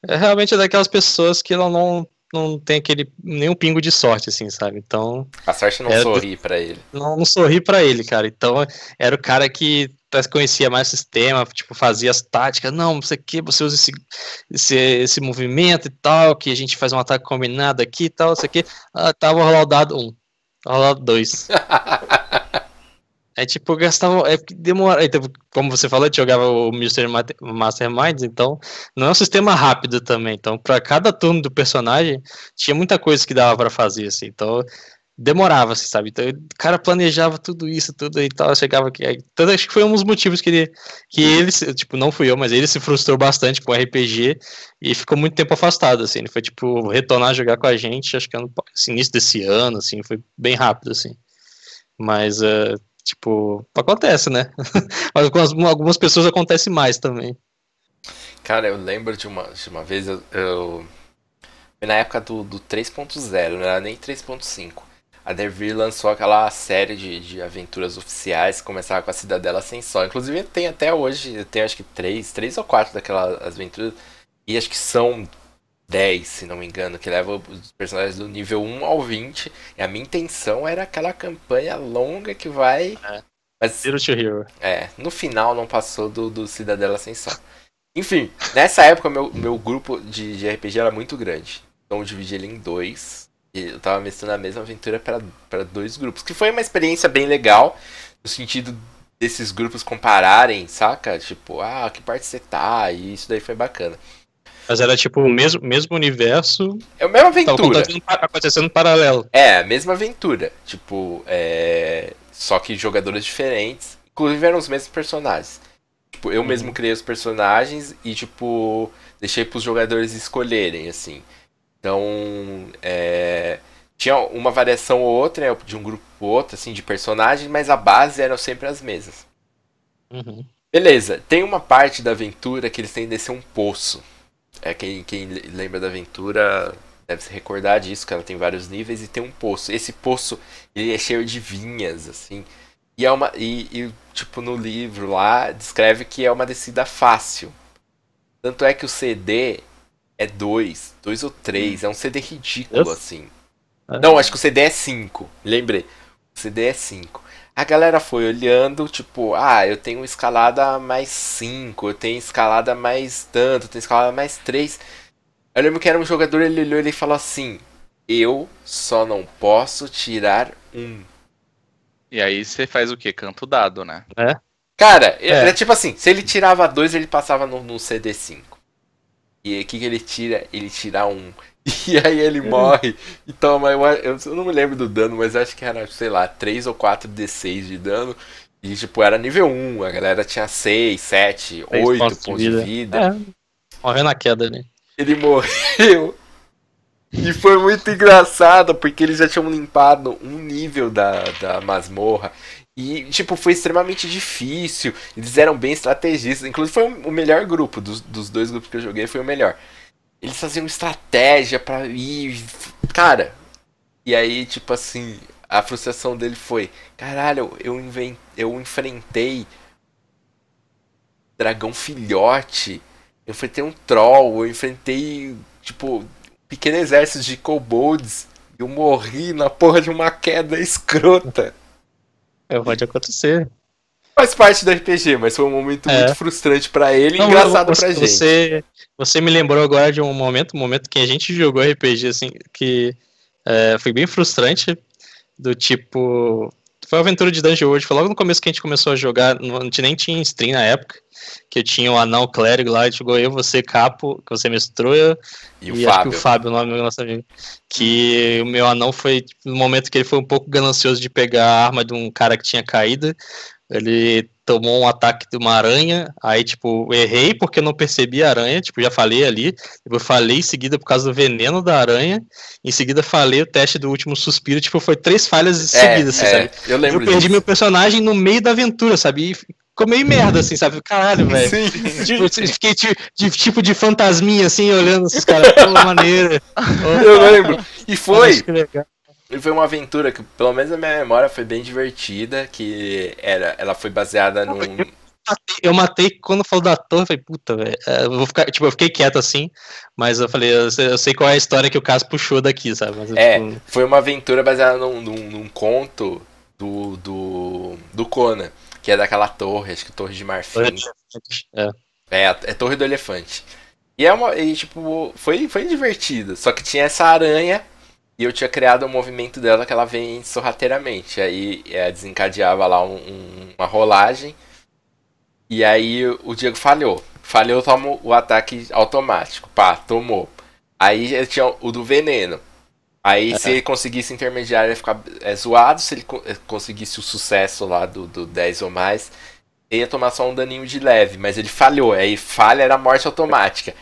é realmente daquelas pessoas que não, não não tem aquele nenhum pingo de sorte, assim, sabe? Então. A sorte não sorri para ele. Não, não sorri para ele, cara. Então era o cara que conhecia mais o sistema, tipo, fazia as táticas. Não, você que você usa esse, esse, esse movimento e tal, que a gente faz um ataque combinado aqui e tal, isso aqui. Ah, tá, vou rolar o dado 1. Um. Rolar o 2. É tipo, gastava. É demora. Então, como você falou, eu jogava o Mr. Masterminds, então não é um sistema rápido também. Então, para cada turno do personagem, tinha muita coisa que dava para fazer, assim. Então, demorava, assim, sabe? Então, o cara planejava tudo isso, tudo e tal. Chegava aqui. Então, acho que foi um dos motivos que ele. Que ele, tipo, não fui eu, mas ele se frustrou bastante com o RPG e ficou muito tempo afastado, assim. Ele foi, tipo, retornar a jogar com a gente, acho que no assim, início desse ano, assim, foi bem rápido, assim. Mas. Uh, Tipo, acontece, né? Mas com algumas pessoas acontece mais também. Cara, eu lembro de uma, de uma vez, eu, eu Foi na época do, do 3.0, não era nem 3.5. A Devir lançou aquela série de, de aventuras oficiais, começava com a Cidadela Sem Sol. Inclusive tem até hoje, tem acho que três, três ou quatro daquelas aventuras. E acho que são 10, se não me engano, que leva os personagens do nível 1 ao 20. E a minha intenção era aquela campanha longa que vai. É. Mas, Zero to Hero. É, no final não passou do, do Cidadela Ascensão. Enfim, nessa época meu, meu grupo de, de RPG era muito grande. Então eu dividi ele em dois. E eu tava mestrando a mesma aventura para dois grupos. Que foi uma experiência bem legal. No sentido desses grupos compararem, saca? Tipo, ah, que parte você tá? E isso daí foi bacana. Mas era tipo o mesmo, mesmo universo. É a mesma Tava aventura. acontecendo, acontecendo paralelo. É, a mesma aventura. Tipo, é. Só que jogadores diferentes. Inclusive eram os mesmos personagens. Tipo, eu Uhum. mesmo criei os personagens e, tipo, deixei pros jogadores escolherem, assim. Então, é. Tinha uma variação ou outra, né, de um grupo pro outro, assim, de personagens, mas a base eram sempre as mesmas. Uhum. Beleza, tem uma parte da aventura que eles têm que descer um poço. É, quem, quem lembra da aventura deve se recordar disso, que ela tem vários níveis e tem um poço. Esse poço, ele é cheio de vinhas, assim. E é uma. E, e, tipo, no livro lá, descreve que é uma descida fácil. Tanto é que o CD é 2, 2 ou 3, é um CD ridículo, Nossa. assim. É. Não, acho que o CD é 5. Lembrei. O CD é 5. A galera foi olhando, tipo, ah, eu tenho escalada mais 5, eu tenho escalada mais tanto, eu tenho escalada mais 3. Eu lembro que era um jogador, ele olhou e ele falou assim: Eu só não posso tirar um. E aí você faz o quê? Canto dado, né? Cara, É. era tipo assim: se ele tirava dois, ele passava no, no CD5. E o que, que ele tira? Ele tira um. E aí ele morre e toma. Eu, eu não me lembro do dano, mas acho que era, sei lá, 3 ou 4 D6 de dano. E tipo, era nível 1. A galera tinha 6, 7, Seis 8 pontos pontos, de vida. vida. É, morreu na queda ali. Ele morreu. E foi muito engraçado, porque eles já tinham limpado um nível da, da masmorra. E, tipo, foi extremamente difícil. Eles eram bem estrategistas. Inclusive, foi o melhor grupo. Dos, dos dois grupos que eu joguei, foi o melhor. Eles faziam estratégia pra ir. Cara. E aí, tipo assim, a frustração dele foi: caralho, eu, inven... eu enfrentei. Dragão filhote. Eu enfrentei um troll. Eu enfrentei, tipo, um pequeno exército de kobolds. E eu morri na porra de uma queda escrota. É, pode acontecer. Faz parte do RPG, mas foi um momento É. muito frustrante pra ele e engraçado você, pra gente. Você, você me lembrou agora de um momento, um momento que a gente jogou RPG, assim, que é, foi bem frustrante, do tipo... Foi a aventura de Dungeon World, foi logo no começo que a gente começou a jogar, não, a gente nem tinha stream na época, que eu tinha o anão clérigo lá, gente jogou eu, você, Capo, que você mestrou, E o e que Fábio. o Fábio, o nome do nosso amigo. Que o meu anão foi no momento que ele foi um pouco ganancioso de pegar a arma de um cara que tinha caído. Ele tomou um ataque de uma aranha. Aí, tipo, eu errei porque eu não percebi a aranha. Tipo, já falei ali. Depois falei em seguida por causa do veneno da aranha. Em seguida falei o teste do último suspiro. Tipo, foi três falhas É, seguidas, assim, é, sabe? eu lembro Eu perdi disso. meu personagem no meio da aventura, sabe? E ficou meio merda, assim, sabe? Caralho, velho. Tipo, eu fiquei de, tipo de fantasminha, assim, olhando esses caras. Pô, maneiro. Eu lembro. E foi, Acho que legal. E foi uma aventura que, pelo menos na minha memória, foi bem divertida. Que era, ela foi baseada num. Eu matei quando falou da torre, eu falei, puta, velho. é, eu vou ficar, tipo, eu fiquei quieto assim, mas eu falei, eu sei, eu sei qual é a história que o caso puxou daqui, sabe? Mas, É, tipo, foi uma aventura baseada num, num, num conto do, do. do Conan, que é daquela torre, acho que Torre de Marfim. é. É, é Torre do Elefante. E é uma. E, tipo, foi, foi divertido. Só que tinha essa aranha e eu tinha criado o movimento dela que ela vem sorrateiramente. Aí é, desencadeava lá um- um- uma rolagem. E aí o Diego falhou. Falhou, toma o ataque automático. Pá, tomou. Aí ele tinha o do veneno. Aí se ele conseguisse intermediário, ele ia ficar é, zoado. Se ele eh, conseguisse o sucesso lá do, do 10 ou mais, ia tomar só um daninho de leve. Mas ele falhou. Aí falha era morte automática.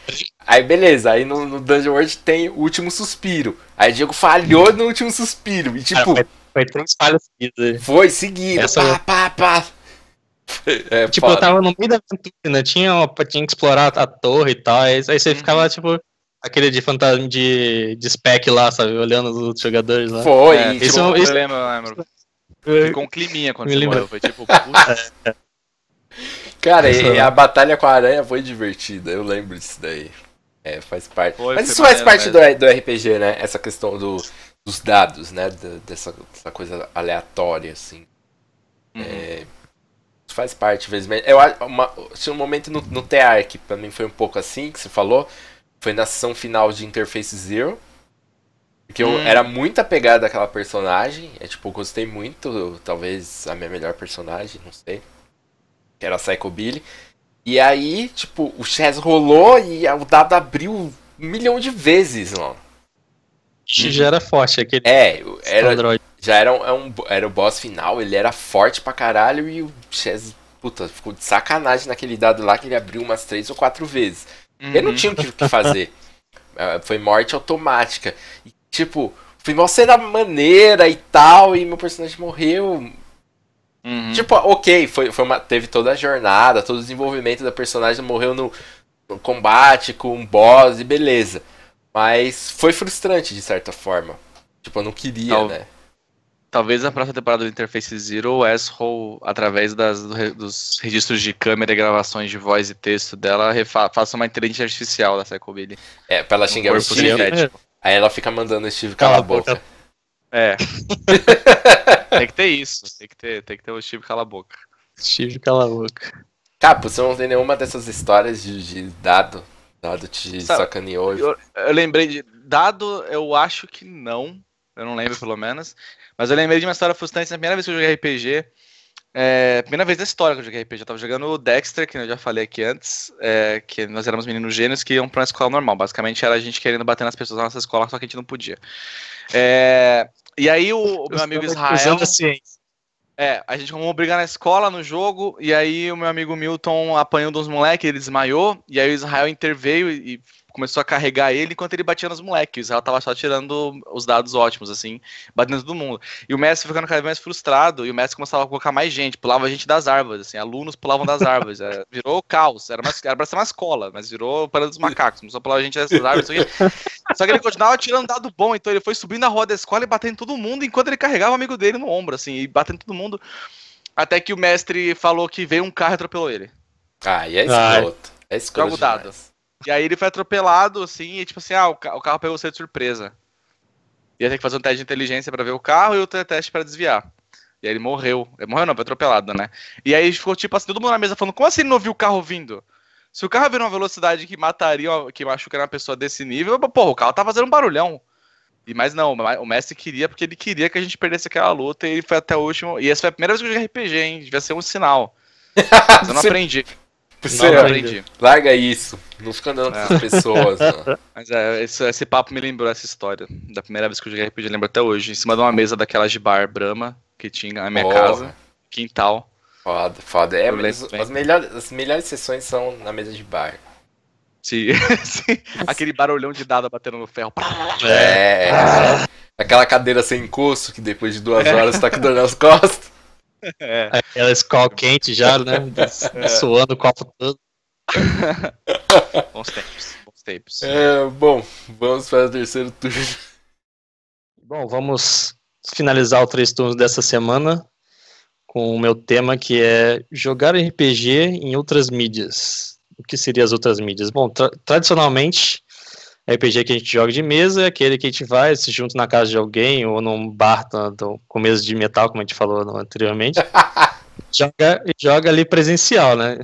Aí beleza, aí no, no Dungeon World tem o último suspiro. Aí Diego falhou no último suspiro. E tipo, Cara, Foi três falhas seguidas. foi seguido. Essa- Pá, pá, pá. É, Tipo, eu foda. tava no meio da aventura, né? Tinha, tinha que explorar a torre e tal. Aí, aí você Uhum. ficava, tipo, aquele de fantasma de, de spec lá, sabe? Olhando os outros jogadores lá. Foi, É, isso tipo, é um- Eu lembro, eu lembro. Ficou um climinha quando Me você lembra. morreu. Foi tipo, puta, Cara, Essa- e a batalha com a aranha foi divertida, eu lembro disso daí. É, faz parte. Foi, Mas isso faz parte do, do RPG, né? Essa questão do, dos dados, né? Dessa, dessa coisa aleatória, assim. Uhum. É, isso faz parte, infelizmente. Eu uma, tinha um momento no, no TR que pra mim foi um pouco assim, que você falou. Foi na sessão final de Interface Zero. Porque eu Hum. era muito apegado àquela personagem. É tipo, eu gostei muito, talvez a minha melhor personagem, não sei. Que era a Psycho Billy. E aí, tipo, o chess rolou e o dado abriu um milhão de vezes, mano. Já era forte aquele. É, era, Android. já era um, é um- era o boss final, ele era forte pra caralho e o chess, puta, ficou de sacanagem naquele dado lá que ele abriu umas três ou quatro vezes. Ele não Uhum. tinha o que o que fazer. É, Foi morte automática. E, tipo, foi uma cena maneira e tal, e meu personagem morreu. Uhum. Tipo, ok, foi, foi uma, teve toda a jornada, todo o desenvolvimento da personagem, morreu no, no combate com um boss e beleza. Mas foi frustrante de certa forma. Tipo, eu não queria, Tal- né? Talvez a próxima temporada do Interface Zero, o Asshole, através das, do dos registros de câmera e gravações de voz e texto dela, refa- faça uma inteligência artificial da Psycho Billy. É, pra ela xingar o Steve. Aí ela fica mandando o Steve calar a boca. É. tem que ter isso. Tem que ter, tem que ter o Steve cala a boca. Steve cala a boca. Capo, você não tem nenhuma dessas histórias de, de dado? Dado te Sabe, sacaneou. e- Eu, eu lembrei de. Dado, eu acho que não. Eu não lembro, pelo menos. Mas eu lembrei de uma história frustrante na primeira vez que eu joguei RPG. É, primeira vez da história que eu joguei RPG. Eu tava jogando o Dexter, que eu já falei aqui antes. é, que nós éramos meninos gênios que iam pra uma escola normal. Basicamente era a gente querendo bater nas pessoas na nossa escola, só que a gente não podia. É, e aí o, o meu amigo Israel. A. É, a gente arrumou briga na escola, no jogo, e aí o meu amigo Milton apanhou dos moleques, ele desmaiou, e aí o Israel interveio e começou a carregar ele enquanto ele batia nos moleques. O Israel tava só tirando os dados ótimos, assim, batendo todo mundo. E o mestre ficando cada vez mais frustrado, e o mestre começava a colocar mais gente, pulava a gente das árvores, assim, alunos pulavam das árvores. é, virou caos, era, uma, era pra ser uma escola, mas virou para dos macacos, começou a pular a gente das árvores, isso aqui. Só que ele continuava tirando dado bom, então ele foi subindo a roda da escola e batendo em todo mundo, enquanto ele carregava o amigo dele no ombro, assim, e batendo em todo mundo. Até que o mestre falou que veio um carro e atropelou ele. Ah, e é Ai. escroto. É escroto. Joga o dado. demais. E aí ele foi atropelado, assim, e tipo assim, ah, o, ca- o carro pegou você de surpresa. Ia ter que fazer um teste de inteligência pra ver o carro e outro teste pra desviar. E aí ele morreu. Ele morreu não, foi atropelado, né? E aí ficou tipo assim, todo mundo na mesa falando, como assim ele não viu o carro vindo? Se o carro vir numa velocidade que mataria, que machucaria uma pessoa desse nível, porra, o carro tá fazendo um barulhão. E mas não, o mestre queria porque ele queria que a gente perdesse aquela luta e ele foi até o último. E essa foi a primeira vez que eu joguei RPG, hein? Devia ser um sinal. Mas eu não aprendi. Você, Não aprendi. larga isso. Não fica andando com essas pessoas. mano. Mas é, esse, esse papo me lembrou essa história. Da primeira vez que eu joguei RPG, eu lembro até hoje. Em cima de uma mesa daquelas de bar Brahma que tinha na minha Porra. casa, quintal. Foda, foda. É, mas as, melhores, as melhores sessões são na mesa de bar. Sim, sim, aquele barulhão de dado batendo no ferro. É. é. Aquela cadeira sem encosto que depois de duas horas tá com dor nas costas. É. Aquela escola quente já, né? Suando o copo todo. Bons tempos, bons tempos. É, bom, vamos para o terceiro turno. Bom, vamos finalizar o três turnos dessa semana com o meu tema que é jogar RPG em outras mídias. O que seriam as outras mídias? Bom, tra- tradicionalmente, RPG que a gente joga de mesa é aquele que a gente vai, se junta na casa de alguém ou num bar do- com mesa de metal, como a gente falou anteriormente. joga, joga ali presencial, né?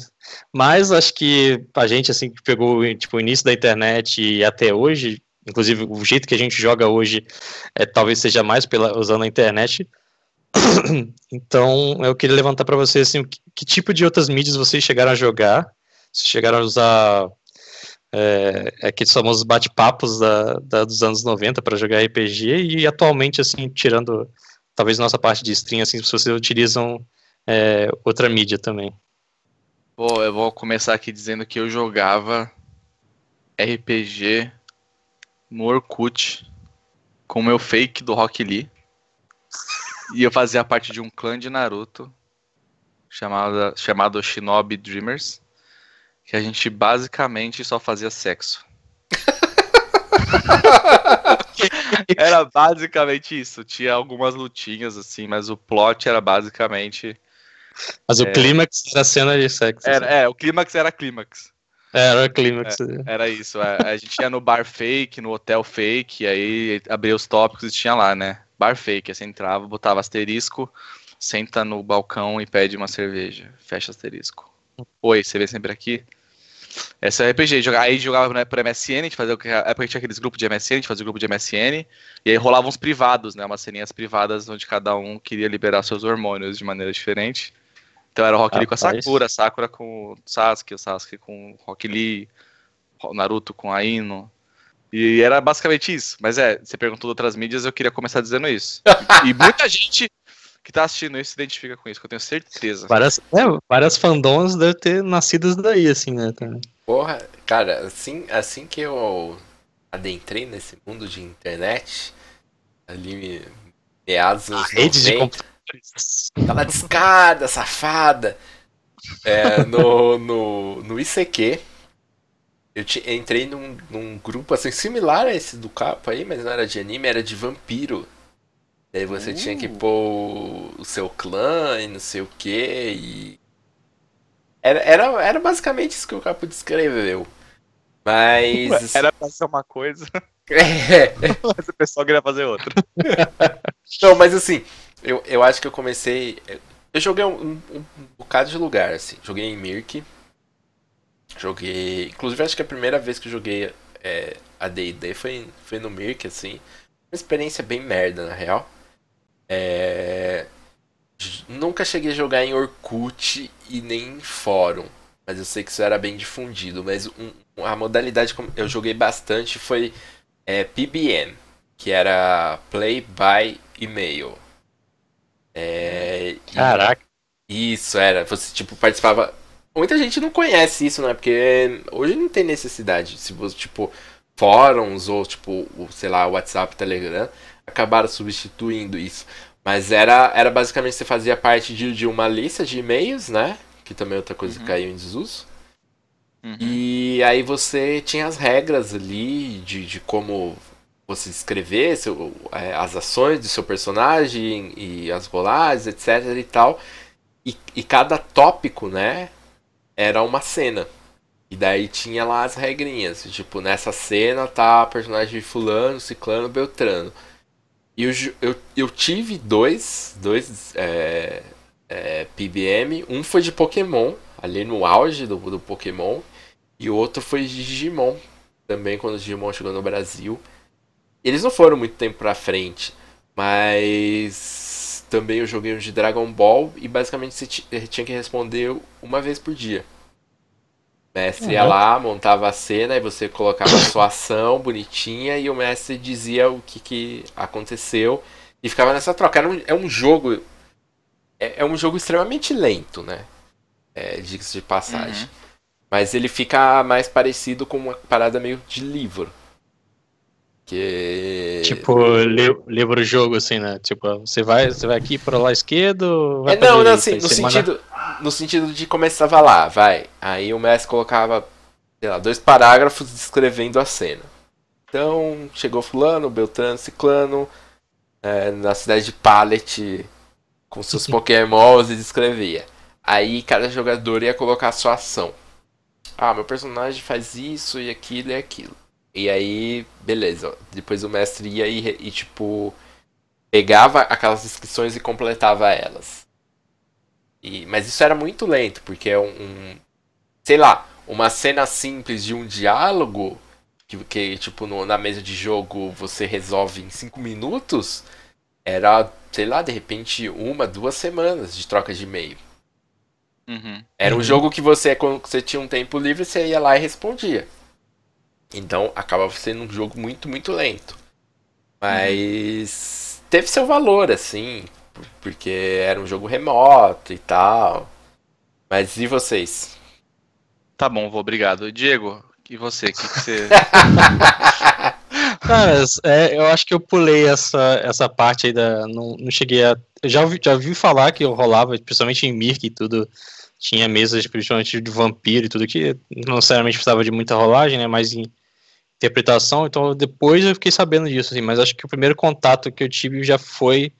Mas acho que a gente, assim, que pegou tipo, o início da internet e até hoje, inclusive o jeito que a gente joga hoje é, talvez seja mais pela, usando a internet. então, eu queria levantar para vocês assim, que, que tipo de outras mídias vocês chegaram a jogar? Se chegaram a usar é, aqueles famosos bate-papos da, da- dos anos 90 para jogar RPG e atualmente, assim, tirando talvez nossa parte de stream, assim, se vocês utilizam é, outra mídia também. Bom, eu vou começar aqui dizendo que eu jogava RPG no Orkut com o meu fake do Rock Lee. E eu fazia parte de um clã de Naruto chamado, chamado Shinobi Dreamers. Que a gente basicamente só fazia sexo. era basicamente isso. Tinha algumas lutinhas assim, mas o plot era basicamente. Mas o É. clímax era a cena de sexo. Era, assim. é, o clímax era clímax. Era o clímax. Era isso. é. A gente ia no bar fake, no hotel fake, e aí abria os tópicos e tinha lá, né? Bar fake. Aí você entrava, botava asterisco, senta no balcão e pede uma cerveja. Fecha asterisco. Oi, você vê sempre aqui? Essa é RPG. Joga- Aí jogava né, por MSN, a gente fazia o que. A época tinha aqueles grupos de MSN, a gente fazia o grupo de MSN, e aí rolavam uns privados, né? Umas ceninhas privadas onde cada um queria liberar seus hormônios de maneira diferente. Então era o Rock Lee com a. Sakura, Sakura com o Sasuke, o Sasuke com o Rock Lee, o Naruto com a Ino. E era basicamente isso. Mas é, você perguntou de outras mídias, eu queria começar dizendo isso. E, e muita gente que tá assistindo isso se identifica com isso, que eu tenho certeza. Várias, é, várias fandoms devem ter nascido daí, assim, né? Porra, cara, assim, assim que eu adentrei nesse mundo de internet, ali meados dos Rede de 90, computadores. Aquela descada, safada. É, no, no, no ICQ, eu te- entrei num, num grupo assim, similar a esse do Capo aí, mas não era de anime, era de vampiro. E aí você tinha que Uh. pôr o seu clã e não sei o que. E... Era, era, era basicamente isso que o Capo descreveu. Mas. Era pra ser uma coisa, É. mas o pessoal queria fazer outra. Não, mas assim, eu, eu acho que eu comecei. Eu joguei um, um, um bocado de lugar, assim. Joguei em Mirk. Joguei. Inclusive, acho que a primeira vez que eu joguei é, a DD foi, foi no Mirk, assim. Uma experiência bem merda, na real. É, Nunca cheguei a jogar em Orkut e nem em fórum. Mas eu sei que isso era bem difundido. Mas um- a modalidade que eu joguei bastante foi é, PBM que era Play by E-mail. É, Caraca. Isso, era. Você, tipo, participava. Muita gente não conhece isso, né? Porque hoje não tem necessidade. Se você, tipo, fóruns ou, tipo, sei lá, WhatsApp, Telegram, acabaram substituindo isso. Mas era, era basicamente você fazia parte de, de uma lista de e-mails, né? Que também é outra coisa que Uhum. caiu em desuso. Uhum. E aí você tinha as regras ali de, de como você escrever seu, é, as ações do seu personagem e as rolagens, etc e tal. E, e cada tópico, né, era uma cena. E daí tinha lá as regrinhas. Tipo, nessa cena tá personagem de fulano, ciclano, beltrano. E eu, eu, eu tive dois, dois é, é, PBM. Um foi de Pokémon, ali no auge do, do Pokémon. E o outro foi de Digimon, também quando o Digimon chegou no Brasil. Eles não foram muito tempo pra frente, mas também eu joguei um de Dragon Ball e basicamente você ti- tinha que responder uma vez por dia. O mestre ia Uhum. lá, montava a cena e você colocava a sua ação bonitinha e o mestre dizia o que, que aconteceu e ficava nessa troca. Era um, é um jogo. É, é um jogo extremamente lento, né? É, Diga-se de passagem. Uhum. Mas ele fica mais parecido com uma parada meio de livro. Que. Tipo, li- livro jogo, assim, né? Tipo, você vai, você vai aqui para lá esquerdo. Vai É, não, não, assim, no manda- sentido, no sentido de começava lá, vai. Aí o mestre colocava, sei lá, dois parágrafos descrevendo a cena. Então, chegou fulano, Beltrano, Ciclano, é, na cidade de Pallet, com seus pokémons e descrevia. Aí cada jogador ia colocar a sua ação. Ah, meu personagem faz isso e aquilo e aquilo. E aí, beleza. Depois o mestre ia e, e, tipo, pegava aquelas descrições e completava elas. E- mas isso era muito lento, porque é um, um- Sei lá, uma cena simples de um diálogo que, que tipo, no- na mesa de jogo você resolve em cinco minutos. Era, sei lá, de repente, uma, duas semanas de troca de e-mail. Uhum. Era um Uhum. jogo que você, quando você tinha um tempo livre, você ia lá e respondia. Então acabava sendo um jogo muito, muito lento. Mas teve seu valor, assim, por- porque era um jogo remoto e tal. Mas e vocês? Tá bom, vou, obrigado. Diego, e você? O que, que você. Cara, é, eu acho que eu pulei essa, essa parte aí da. Não, não cheguei a. Eu já ouvi, já ouvi falar que eu rolava, principalmente em Mirk e tudo. Tinha mesas, principalmente de vampiro e tudo, que não necessariamente precisava de muita rolagem, né? Mas em interpretação. Então depois eu fiquei sabendo disso, assim. Mas acho que o primeiro contato que eu tive já foi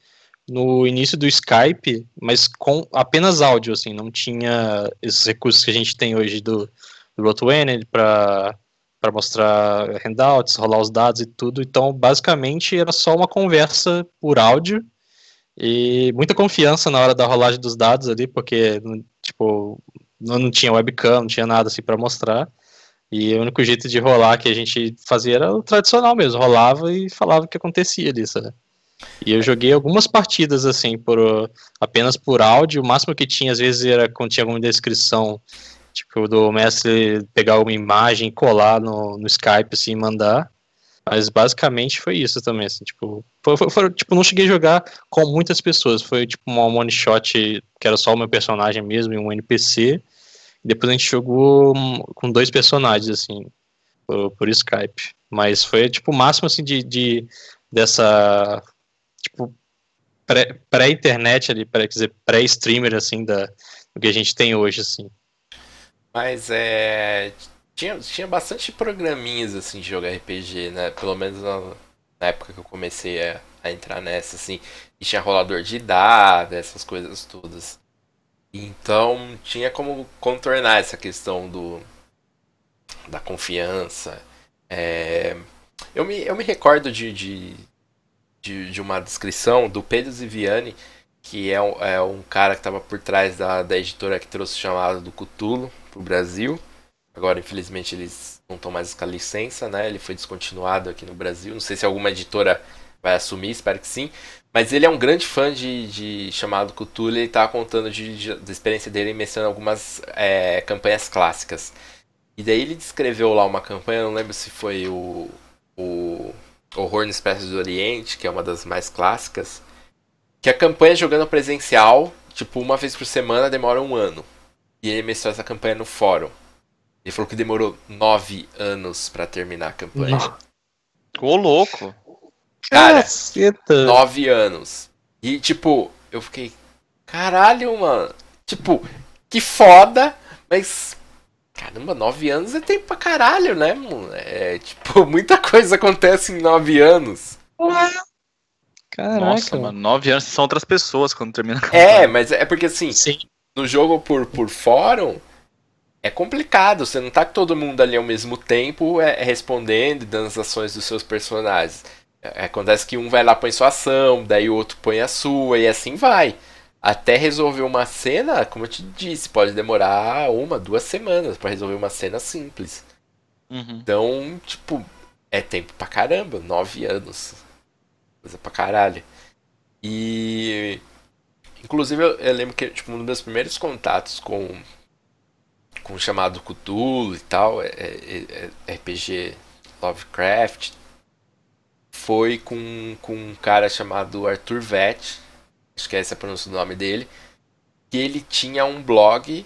no início do Skype, mas com apenas áudio, assim. Não tinha esses recursos que a gente tem hoje do, do Roll20 para para mostrar handouts, rolar os dados e tudo. Então, basicamente, era só uma conversa por áudio e muita confiança na hora da rolagem dos dados ali, porque tipo não, não tinha webcam, não tinha nada assim para mostrar. E o único jeito de rolar que a gente fazia era o tradicional mesmo, rolava e falava o que acontecia ali? E eu joguei algumas partidas assim por apenas por áudio, o máximo que tinha às vezes era quando tinha alguma descrição, tipo do mestre pegar uma imagem, colar no, no Skype assim, e mandar. Mas basicamente foi isso também, assim, tipo, foi, foi, foi, tipo, não cheguei a jogar com muitas pessoas, foi tipo uma one shot que era só o meu personagem mesmo e um NPC. Depois a gente jogou com dois personagens, assim, por, por Skype. Mas foi tipo o máximo assim de, de dessa tipo pré-internet ali, para dizer, pré-streamer assim da do que a gente tem hoje assim. Mas é tinha, tinha bastante programinhas assim de jogar RPG, né? Pelo menos na, na época que eu comecei a, a, entrar nessa, assim. E tinha rolador de dados, essas coisas todas. Então tinha como contornar essa questão do da confiança. É, eu, me, eu me recordo de, de, de, de uma descrição do Pedro Ziviani, que é um, é um cara que estava por trás da, da editora que trouxe o chamado do Cutulo para o Brasil. Agora, infelizmente, eles não estão mais com a licença, né? Ele foi descontinuado aqui no Brasil. Não sei se alguma editora vai assumir, espero que sim. Mas ele é um grande fã de, de chamado Cthulhu e estava contando de, de, da experiência dele mencionando algumas é, campanhas clássicas. E daí ele descreveu lá uma campanha, não lembro se foi o, o Horror no Espécies do Oriente, que é uma das mais clássicas. Que a campanha jogando presencial, tipo, uma vez por semana, demora um ano. E ele mencionou essa campanha no fórum. Ele falou que demorou nove anos para terminar a campanha. Ô, louco! Cara, Caceta. nove anos. E, tipo, eu fiquei. Caralho, mano. Tipo, que foda, mas. Caramba, nove anos é tempo pra caralho, né, mano? É, tipo, muita coisa acontece em nove anos. Caraca. Nossa, mano, nove anos são outras pessoas quando termina a campanha. É, mas é porque assim, Sim. no jogo por, por fórum, é complicado. Você não tá com todo mundo ali ao mesmo tempo é respondendo e dando as ações dos seus personagens. É, é, acontece que um vai lá põe sua ação, daí o outro põe a sua e assim vai. Até resolver uma cena, como eu te disse, pode demorar uma, duas semanas para resolver uma cena simples. Uhum. Então, tipo, é tempo pra caramba, nove anos. Coisa pra caralho. E. Inclusive, eu, eu lembro que tipo, um dos meus primeiros contatos com com o chamado Cthulhu e tal, é, é, é RPG Lovecraft, foi com, com um cara chamado Arthur Vett, acho que é essa a pronúncia do nome dele, que ele tinha um blog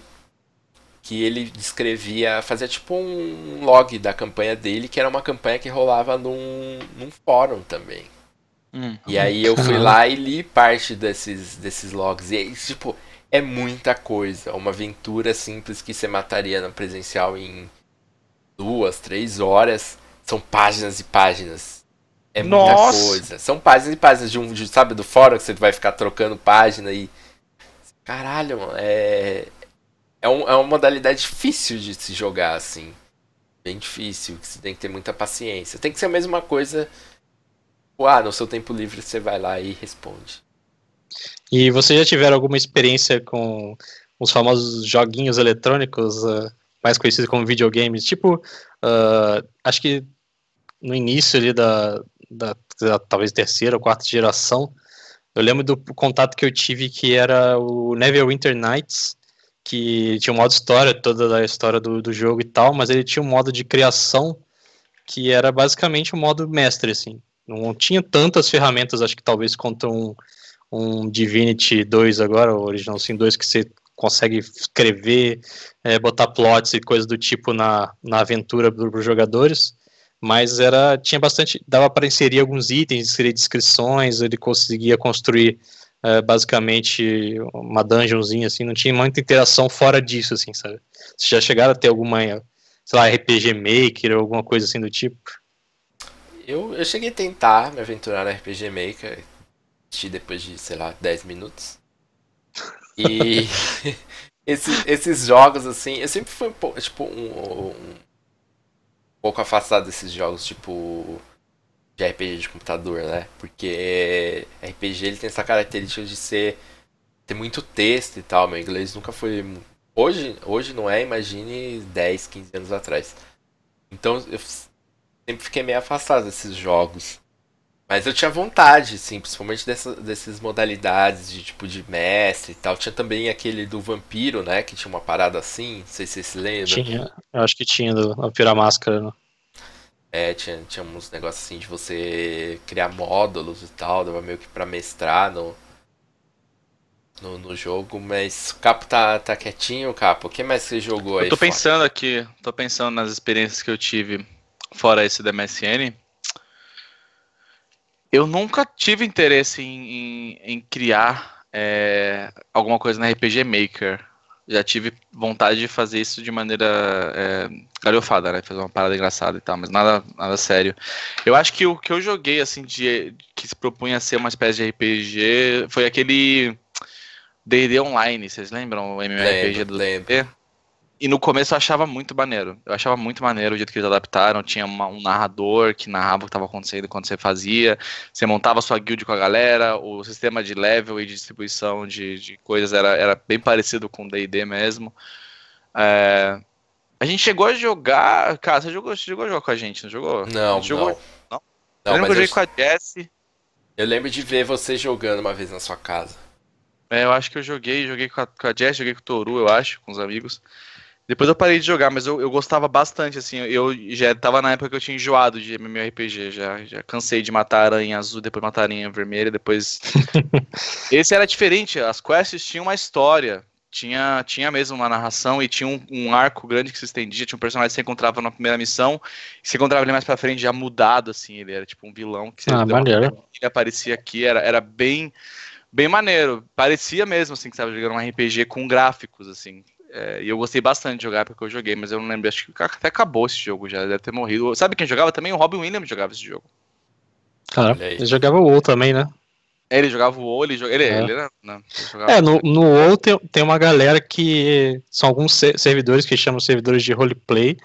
que ele descrevia, fazia tipo um log da campanha dele, que era uma campanha que rolava num, num fórum também. Hum, e aí eu fui lá e li parte desses, desses logs. E aí, tipo, é muita coisa. Uma aventura simples que você mataria na presencial em duas, três horas. São páginas e páginas. É muita Nossa. coisa. São páginas e páginas de um, de, sabe, do fórum que você vai ficar trocando página e. Caralho, mano, é. É, um, é uma modalidade difícil de se jogar, assim. Bem difícil, que você tem que ter muita paciência. Tem que ser a mesma coisa. Ah, no seu tempo livre você vai lá e responde. E vocês já tiveram alguma experiência com os famosos joguinhos eletrônicos, uh, mais conhecidos como videogames? Tipo, uh, acho que no início ali da, da, da, talvez terceira ou quarta geração, eu lembro do contato que eu tive que era o Neverwinter Nights, que tinha um modo história, toda a história do, do jogo e tal, mas ele tinha um modo de criação que era basicamente um modo mestre, assim. Não tinha tantas ferramentas, acho que talvez quanto um, um Divinity 2 agora, o Original Sin 2, que você consegue escrever, é, botar plots e coisas do tipo na, na aventura para os jogadores, mas era tinha bastante, dava para inserir alguns itens, inserir descrições, ele conseguia construir é, basicamente uma dungeonzinha, assim, não tinha muita interação fora disso, assim, sabe? Vocês já chegaram a ter alguma, sei lá, RPG Maker ou alguma coisa assim do tipo? Eu, eu cheguei a tentar me aventurar no RPG Maker, depois de, sei lá, 10 minutos. E esses, esses jogos, assim, eu sempre fui um pouco, tipo, um, um, pouco afastado desses jogos, tipo, de RPG de computador, né? Porque RPG ele tem essa característica de ser ter muito texto e tal. Meu inglês nunca foi hoje, hoje não é, imagine 10, 15 anos atrás. Então eu sempre fiquei meio afastado desses jogos. Mas eu tinha vontade, sim, principalmente dessa, dessas modalidades de tipo de mestre e tal. Tinha também aquele do vampiro, né? Que tinha uma parada assim, não sei se você se lembra. Tinha, eu acho que tinha do Vampiro a Máscara. Né? É, tinha, tinha uns negócios assim de você criar módulos e tal, dava meio que pra mestrar no, no, no jogo, mas o Capo tá, tá quietinho, Capo. O que mais você jogou aí? Eu tô fora? pensando aqui, tô pensando nas experiências que eu tive fora esse da MSN. Eu nunca tive interesse em, em, em criar é, alguma coisa na RPG Maker. Já tive vontade de fazer isso de maneira é, galhofada, né? Fazer uma parada engraçada e tal, mas nada, nada sério. Eu acho que o que eu joguei, assim, de, que se propunha a ser uma espécie de RPG foi aquele D&D Online, vocês lembram o MMORPG do D&D? E no começo eu achava muito maneiro. Eu achava muito maneiro o jeito que eles adaptaram. Tinha uma, um narrador que narrava o que estava acontecendo quando você fazia. Você montava sua guild com a galera. O sistema de level e de distribuição de, de coisas era, era bem parecido com o D&D mesmo. É... A gente chegou a jogar... Cara, você jogou, você jogou a jogar com a gente, não jogou? Não, jogou... não. não. não eu lembro que eu joguei com a Jessie. Eu lembro de ver você jogando uma vez na sua casa. É, eu acho que eu joguei, joguei com a, com a Jess, joguei com o Toru, eu acho, com os amigos. Depois eu parei de jogar, mas eu, eu gostava bastante, assim, eu já tava na época que eu tinha enjoado de MMORPG, já, já cansei de matar aranha azul, depois matar aranha vermelha, depois... Esse era diferente, as quests tinham uma história, tinha, tinha mesmo uma narração e tinha um, um, arco grande que se estendia, tinha um personagem que você encontrava na primeira missão, e você encontrava ele mais pra frente já mudado, assim, ele era tipo um vilão que você ah, uma... ele aparecia aqui, era, era bem bem maneiro. Parecia mesmo, assim, que estava jogando um RPG com gráficos, assim. É, e eu gostei bastante de jogar porque eu joguei, mas eu não lembro, acho que até acabou esse jogo já, deve ter morrido. Sabe quem jogava também? O Robin Williams jogava esse jogo. Cara, ele jogava o WoW também, né? É, ele jogava o WoW, ele, joga, ele, é. ele era, não, ele é, no, no WoW tem, tem uma galera que são alguns servidores que chamam servidores de roleplay,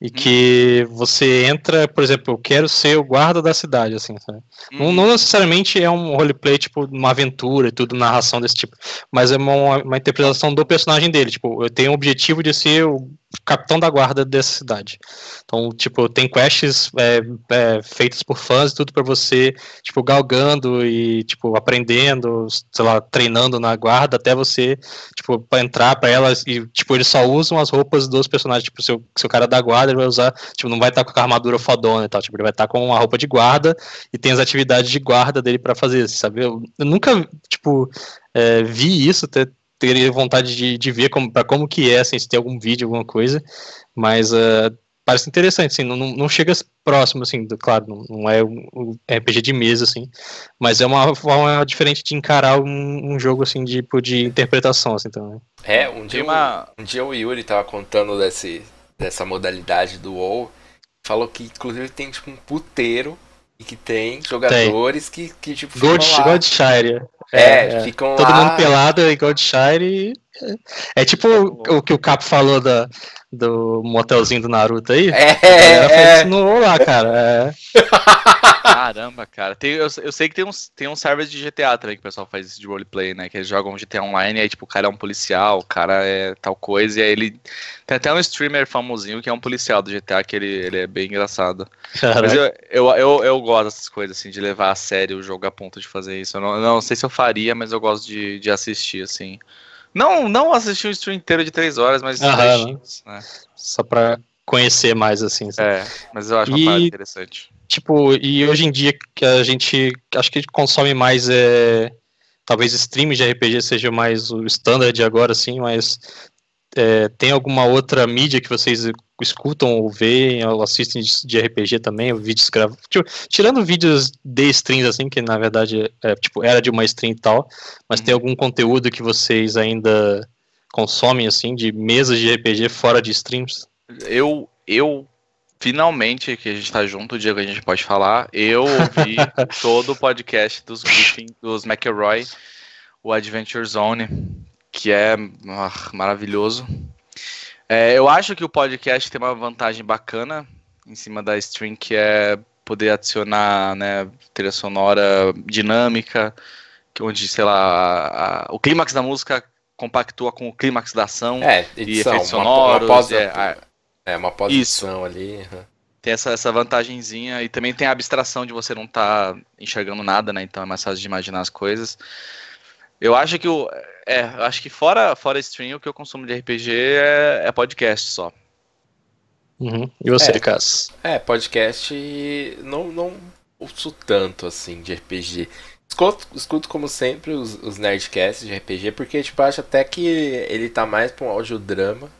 e que você entra, por exemplo, eu quero ser o guarda da cidade, assim, sabe? Uhum. Não, não, necessariamente é um roleplay, tipo, uma aventura e tudo, narração desse tipo, mas é uma, uma interpretação do personagem dele, tipo, eu tenho o objetivo de ser o capitão da guarda dessa cidade. Então, tipo, tem quests é, é, feitas por fãs e tudo para você, tipo, galgando e, tipo, aprendendo, sei lá, treinando na guarda até você, tipo, pra entrar para elas e, tipo, eles só usam as roupas dos personagens, tipo, seu, seu cara da guarda, vai usar, tipo, não vai estar tá com a armadura fodona e tal, tipo, ele vai estar tá com uma roupa de guarda e tem as atividades de guarda dele para fazer, sabe? Eu, eu nunca, tipo, é, vi isso, ter, teria vontade de, de ver como, pra como que é, assim, se tem algum vídeo, alguma coisa, mas uh, parece interessante, assim, não, não chega próximo, assim, do, claro, não, não é um RPG de mesa, assim, mas é uma forma diferente de encarar um, um jogo, assim, de, tipo, de interpretação, assim, também. É, um dia, uma... um dia o Yuri tava contando desse, dessa modalidade do WoW, falou que, inclusive, tem, tipo, um puteiro e que tem jogadores tem. que, que, tipo, Gold, Goldshire. É, é, ficam Todo lá... mundo pelado em Goldshire. É tipo o, o, que o Capo falou da, do motelzinho do Naruto aí. É, é. no lá, cara. É. Caramba, cara. Tem, eu, eu, sei que tem uns, tem uns servers de GTA também que o pessoal faz isso de roleplay, né? Que eles jogam GTA Online e aí, tipo, o cara é um policial, o cara é tal coisa, e aí ele. Tem até um streamer famosinho que é um policial do GTA, que ele, ele é bem engraçado. Caraca. Mas eu, eu, eu, eu, gosto dessas coisas, assim, de levar a sério o jogo a ponto de fazer isso. Eu não, não sei se eu faria, mas eu gosto de, de assistir, assim. Não, não assistir um stream inteiro de três horas, mas Aham, né? Só pra conhecer mais, assim. Sabe? É, mas eu acho uma e, parte interessante. Tipo, e hoje em dia que a gente acho que consome mais é. Talvez stream de RPG seja mais o standard agora, assim, mas é, tem alguma outra mídia que vocês escutam ou veem ou assistem de RPG também, vídeos gravados? Tipo, tirando vídeos de streams, assim, que na verdade é, tipo, era de uma stream e tal, mas tem uhum. algum conteúdo que vocês ainda consomem, assim, de mesas de RPG fora de streams? Eu, eu finalmente, que a gente tá junto, o que a gente pode falar, eu ouvi todo o podcast dos Griffin, dos McElroy, o Adventure Zone, que é ah, maravilhoso. É, eu acho que o podcast tem uma vantagem bacana em cima da stream, que é poder adicionar né, trilha sonora dinâmica, onde, sei lá, a, a, o clímax da música compactua com o clímax da ação é, edição, e efeitos sonoros. Uma, uma pós, é, é, uma pós-edição ali. Tem essa, essa vantagenzinha e também tem a abstração de você não estar tá enxergando nada, né? Então é mais fácil de imaginar as coisas. Eu acho que o. É, eu acho que fora, fora stream, o que eu consumo de RPG é, é podcast só. Uhum. E você, É. Cass? É, podcast não, não ouço tanto assim de RPG. Escuto, escuto como sempre os, os Nerdcasts de RPG, porque tipo, eu acho até que ele tá mais pra um audiodrama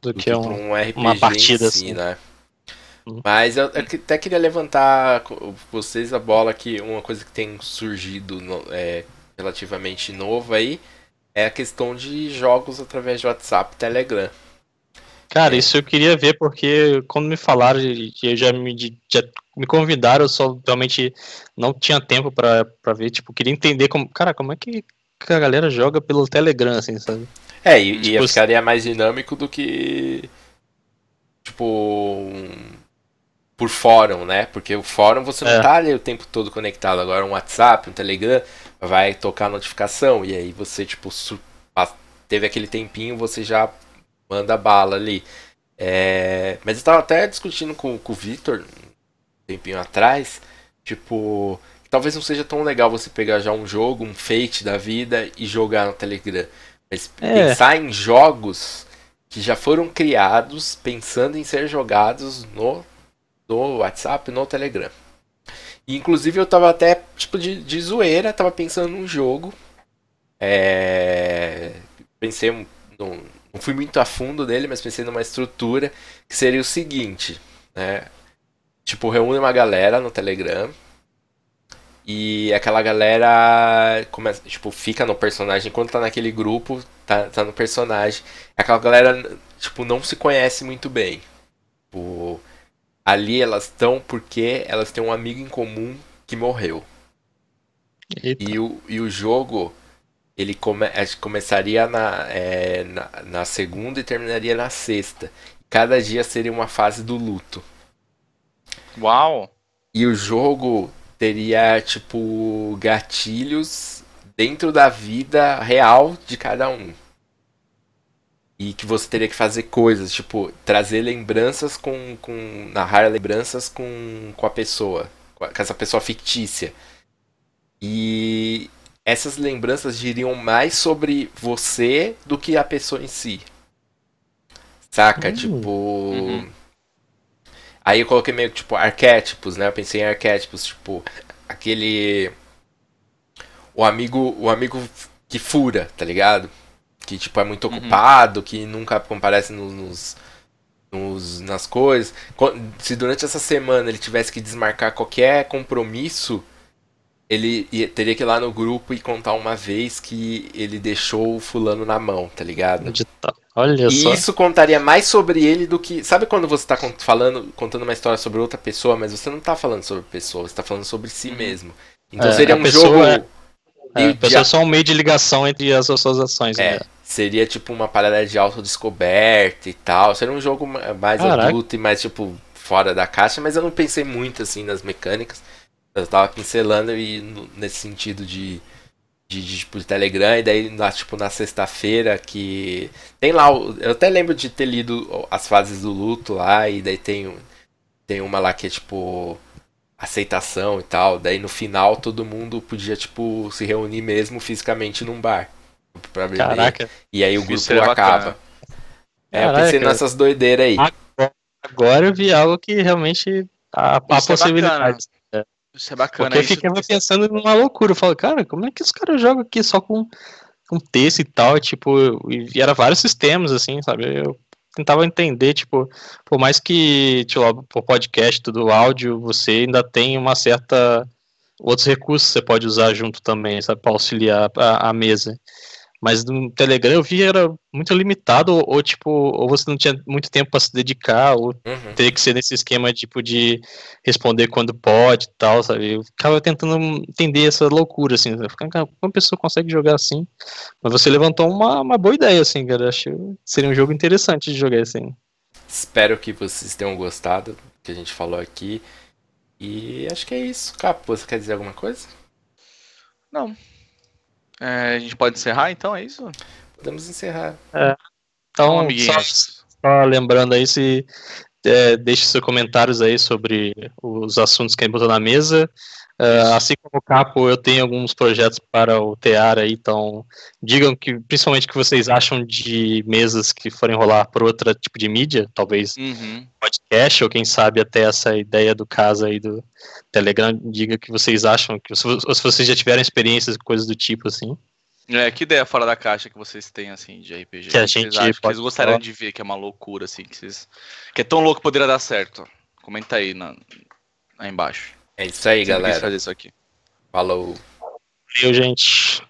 Do do que que pra um. um RPG uma partida, em si, assim. né? Uhum. Mas eu, eu até queria levantar co- vocês a bola que uma coisa que tem surgido no- é, relativamente novo aí é a questão de jogos através de WhatsApp e Telegram. Cara, É. isso eu queria ver porque quando me falaram e e eu já me, já me convidaram, eu só realmente não tinha tempo pra ver, tipo, queria entender como, cara, como é que que a galera joga pelo Telegram, assim, sabe? É, e, Tipo, ficaria mais dinâmico do que. Tipo. um- por fórum, né? Porque o fórum você não É. tá ali o tempo todo conectado. Agora um WhatsApp, um Telegram, vai tocar a notificação. E aí você, tipo, teve aquele tempinho, você já manda bala ali. É, Mas eu tava até discutindo com, com o Victor um tempinho atrás. Tipo. Talvez não seja tão legal você pegar já um jogo, um Fate da vida e jogar no Telegram. Mas É. pensar em jogos que já foram criados pensando em ser jogados no, no WhatsApp, no Telegram. E, inclusive eu tava até, tipo, de, de zoeira, tava pensando num jogo. É... Pensei, um- num- não fui muito a fundo dele, mas pensei numa estrutura que seria o seguinte, né? Tipo, reúne uma galera no Telegram. E aquela galera começa, tipo, fica no personagem enquanto tá naquele grupo, tá, tá no personagem. Aquela galera, tipo, não se conhece muito bem. Tipo, ali elas estão porque elas têm um amigo em comum que morreu. Eita. E o, e o jogo, ele come, que começaria na, é, na, na segunda e terminaria na sexta. Cada dia seria uma fase do luto. Uau! E o jogo teria, tipo, gatilhos dentro da vida real de cada um. E que você teria que fazer coisas, tipo, trazer lembranças com. com narrar lembranças com, com a pessoa. Com essa pessoa fictícia. E essas lembranças diriam mais sobre você do que a pessoa em si. Saca? Hum. Tipo. Uhum. Aí eu coloquei meio que, tipo, arquétipos, né? Eu pensei em arquétipos, tipo, aquele. O amigo. O amigo que fura, tá ligado? Que, tipo, é muito Uhum. ocupado, que nunca comparece no- nos. nos nas coisas. Co- Se durante essa semana ele tivesse que desmarcar qualquer compromisso, ele ia- teria que ir lá no grupo e contar uma vez que ele deixou o fulano na mão, tá ligado? Olha E só. isso contaria mais sobre ele do que. Sabe quando você tá falando, contando uma história sobre outra pessoa, mas você não tá falando sobre pessoa, você tá falando sobre si Uhum. mesmo. Então É, seria a um jogo. é- É, a pessoa é a- só um meio de ligação entre as suas ações. É, né? Seria tipo uma parada de autodescoberta e tal. Seria um jogo ma- mais Caraca. adulto e mais, tipo, fora da caixa, mas eu não pensei muito assim nas mecânicas. Eu tava pincelando e nesse sentido de. De, de, tipo, de Telegram, e daí, na, tipo, na sexta-feira que. Tem lá. Eu até lembro de ter lido as fases do luto lá, e daí tem, tem uma lá que é tipo. Aceitação e tal. Daí no final todo mundo podia, tipo, se reunir mesmo fisicamente num bar. Pra beber. Caraca. E aí o Isso grupo acaba. bacana. É, eu Caraca. pensei nessas doideiras aí. Agora eu vi algo que realmente há, há Isso é possibilidade. Isso é bacana. Porque eu isso- ficava pensando numa loucura. Eu falo, cara, como é que os caras jogam aqui só com, com texto e tal? Tipo, e era vários sistemas, assim, sabe? Eu tentava entender, tipo, por mais que, tipo, por podcast, tudo áudio, você ainda tem uma certa. Outros recursos que você pode usar junto também, sabe? Pra auxiliar a, a mesa. Mas no Telegram eu vi era muito limitado, ou, ou, tipo, ou você não tinha muito tempo para se dedicar, ou Uhum. teria que ser nesse esquema tipo de responder quando pode e tal, sabe? Eu ficava tentando entender essa loucura, assim, sabe? Ficava, "Cara, como uma pessoa consegue jogar assim? Mas você levantou uma, uma boa ideia, assim, cara. Acho que seria um jogo interessante de jogar assim. Espero que vocês tenham gostado do que a gente falou aqui. E acho que é isso. Capo, você quer dizer alguma coisa? Não. É, a gente pode encerrar então, é isso? Podemos encerrar. Então, Então, só, amiguinhos. só lembrando aí, se é, deixe seus comentários aí sobre os assuntos que a gente botou na mesa. Uh, assim como o Capo, eu tenho alguns projetos para o TEAR aí, então digam que, principalmente o que vocês acham de mesas que forem rolar por outro tipo de mídia, talvez Uhum. podcast, ou quem sabe até essa ideia do caso aí do Telegram, diga o que vocês acham, que ou se vocês já tiveram experiências com coisas do tipo assim. É, que ideia fora da caixa que vocês têm, assim, de RPG? Que a vocês gente acham que pode vocês gostariam falar? de ver, que é uma loucura, assim, que vocês... Que é tão louco que poderia dar certo. Comenta aí, na... aí embaixo. É isso aí, Sempre quis galera. fazer isso aqui. Falou. Valeu, gente.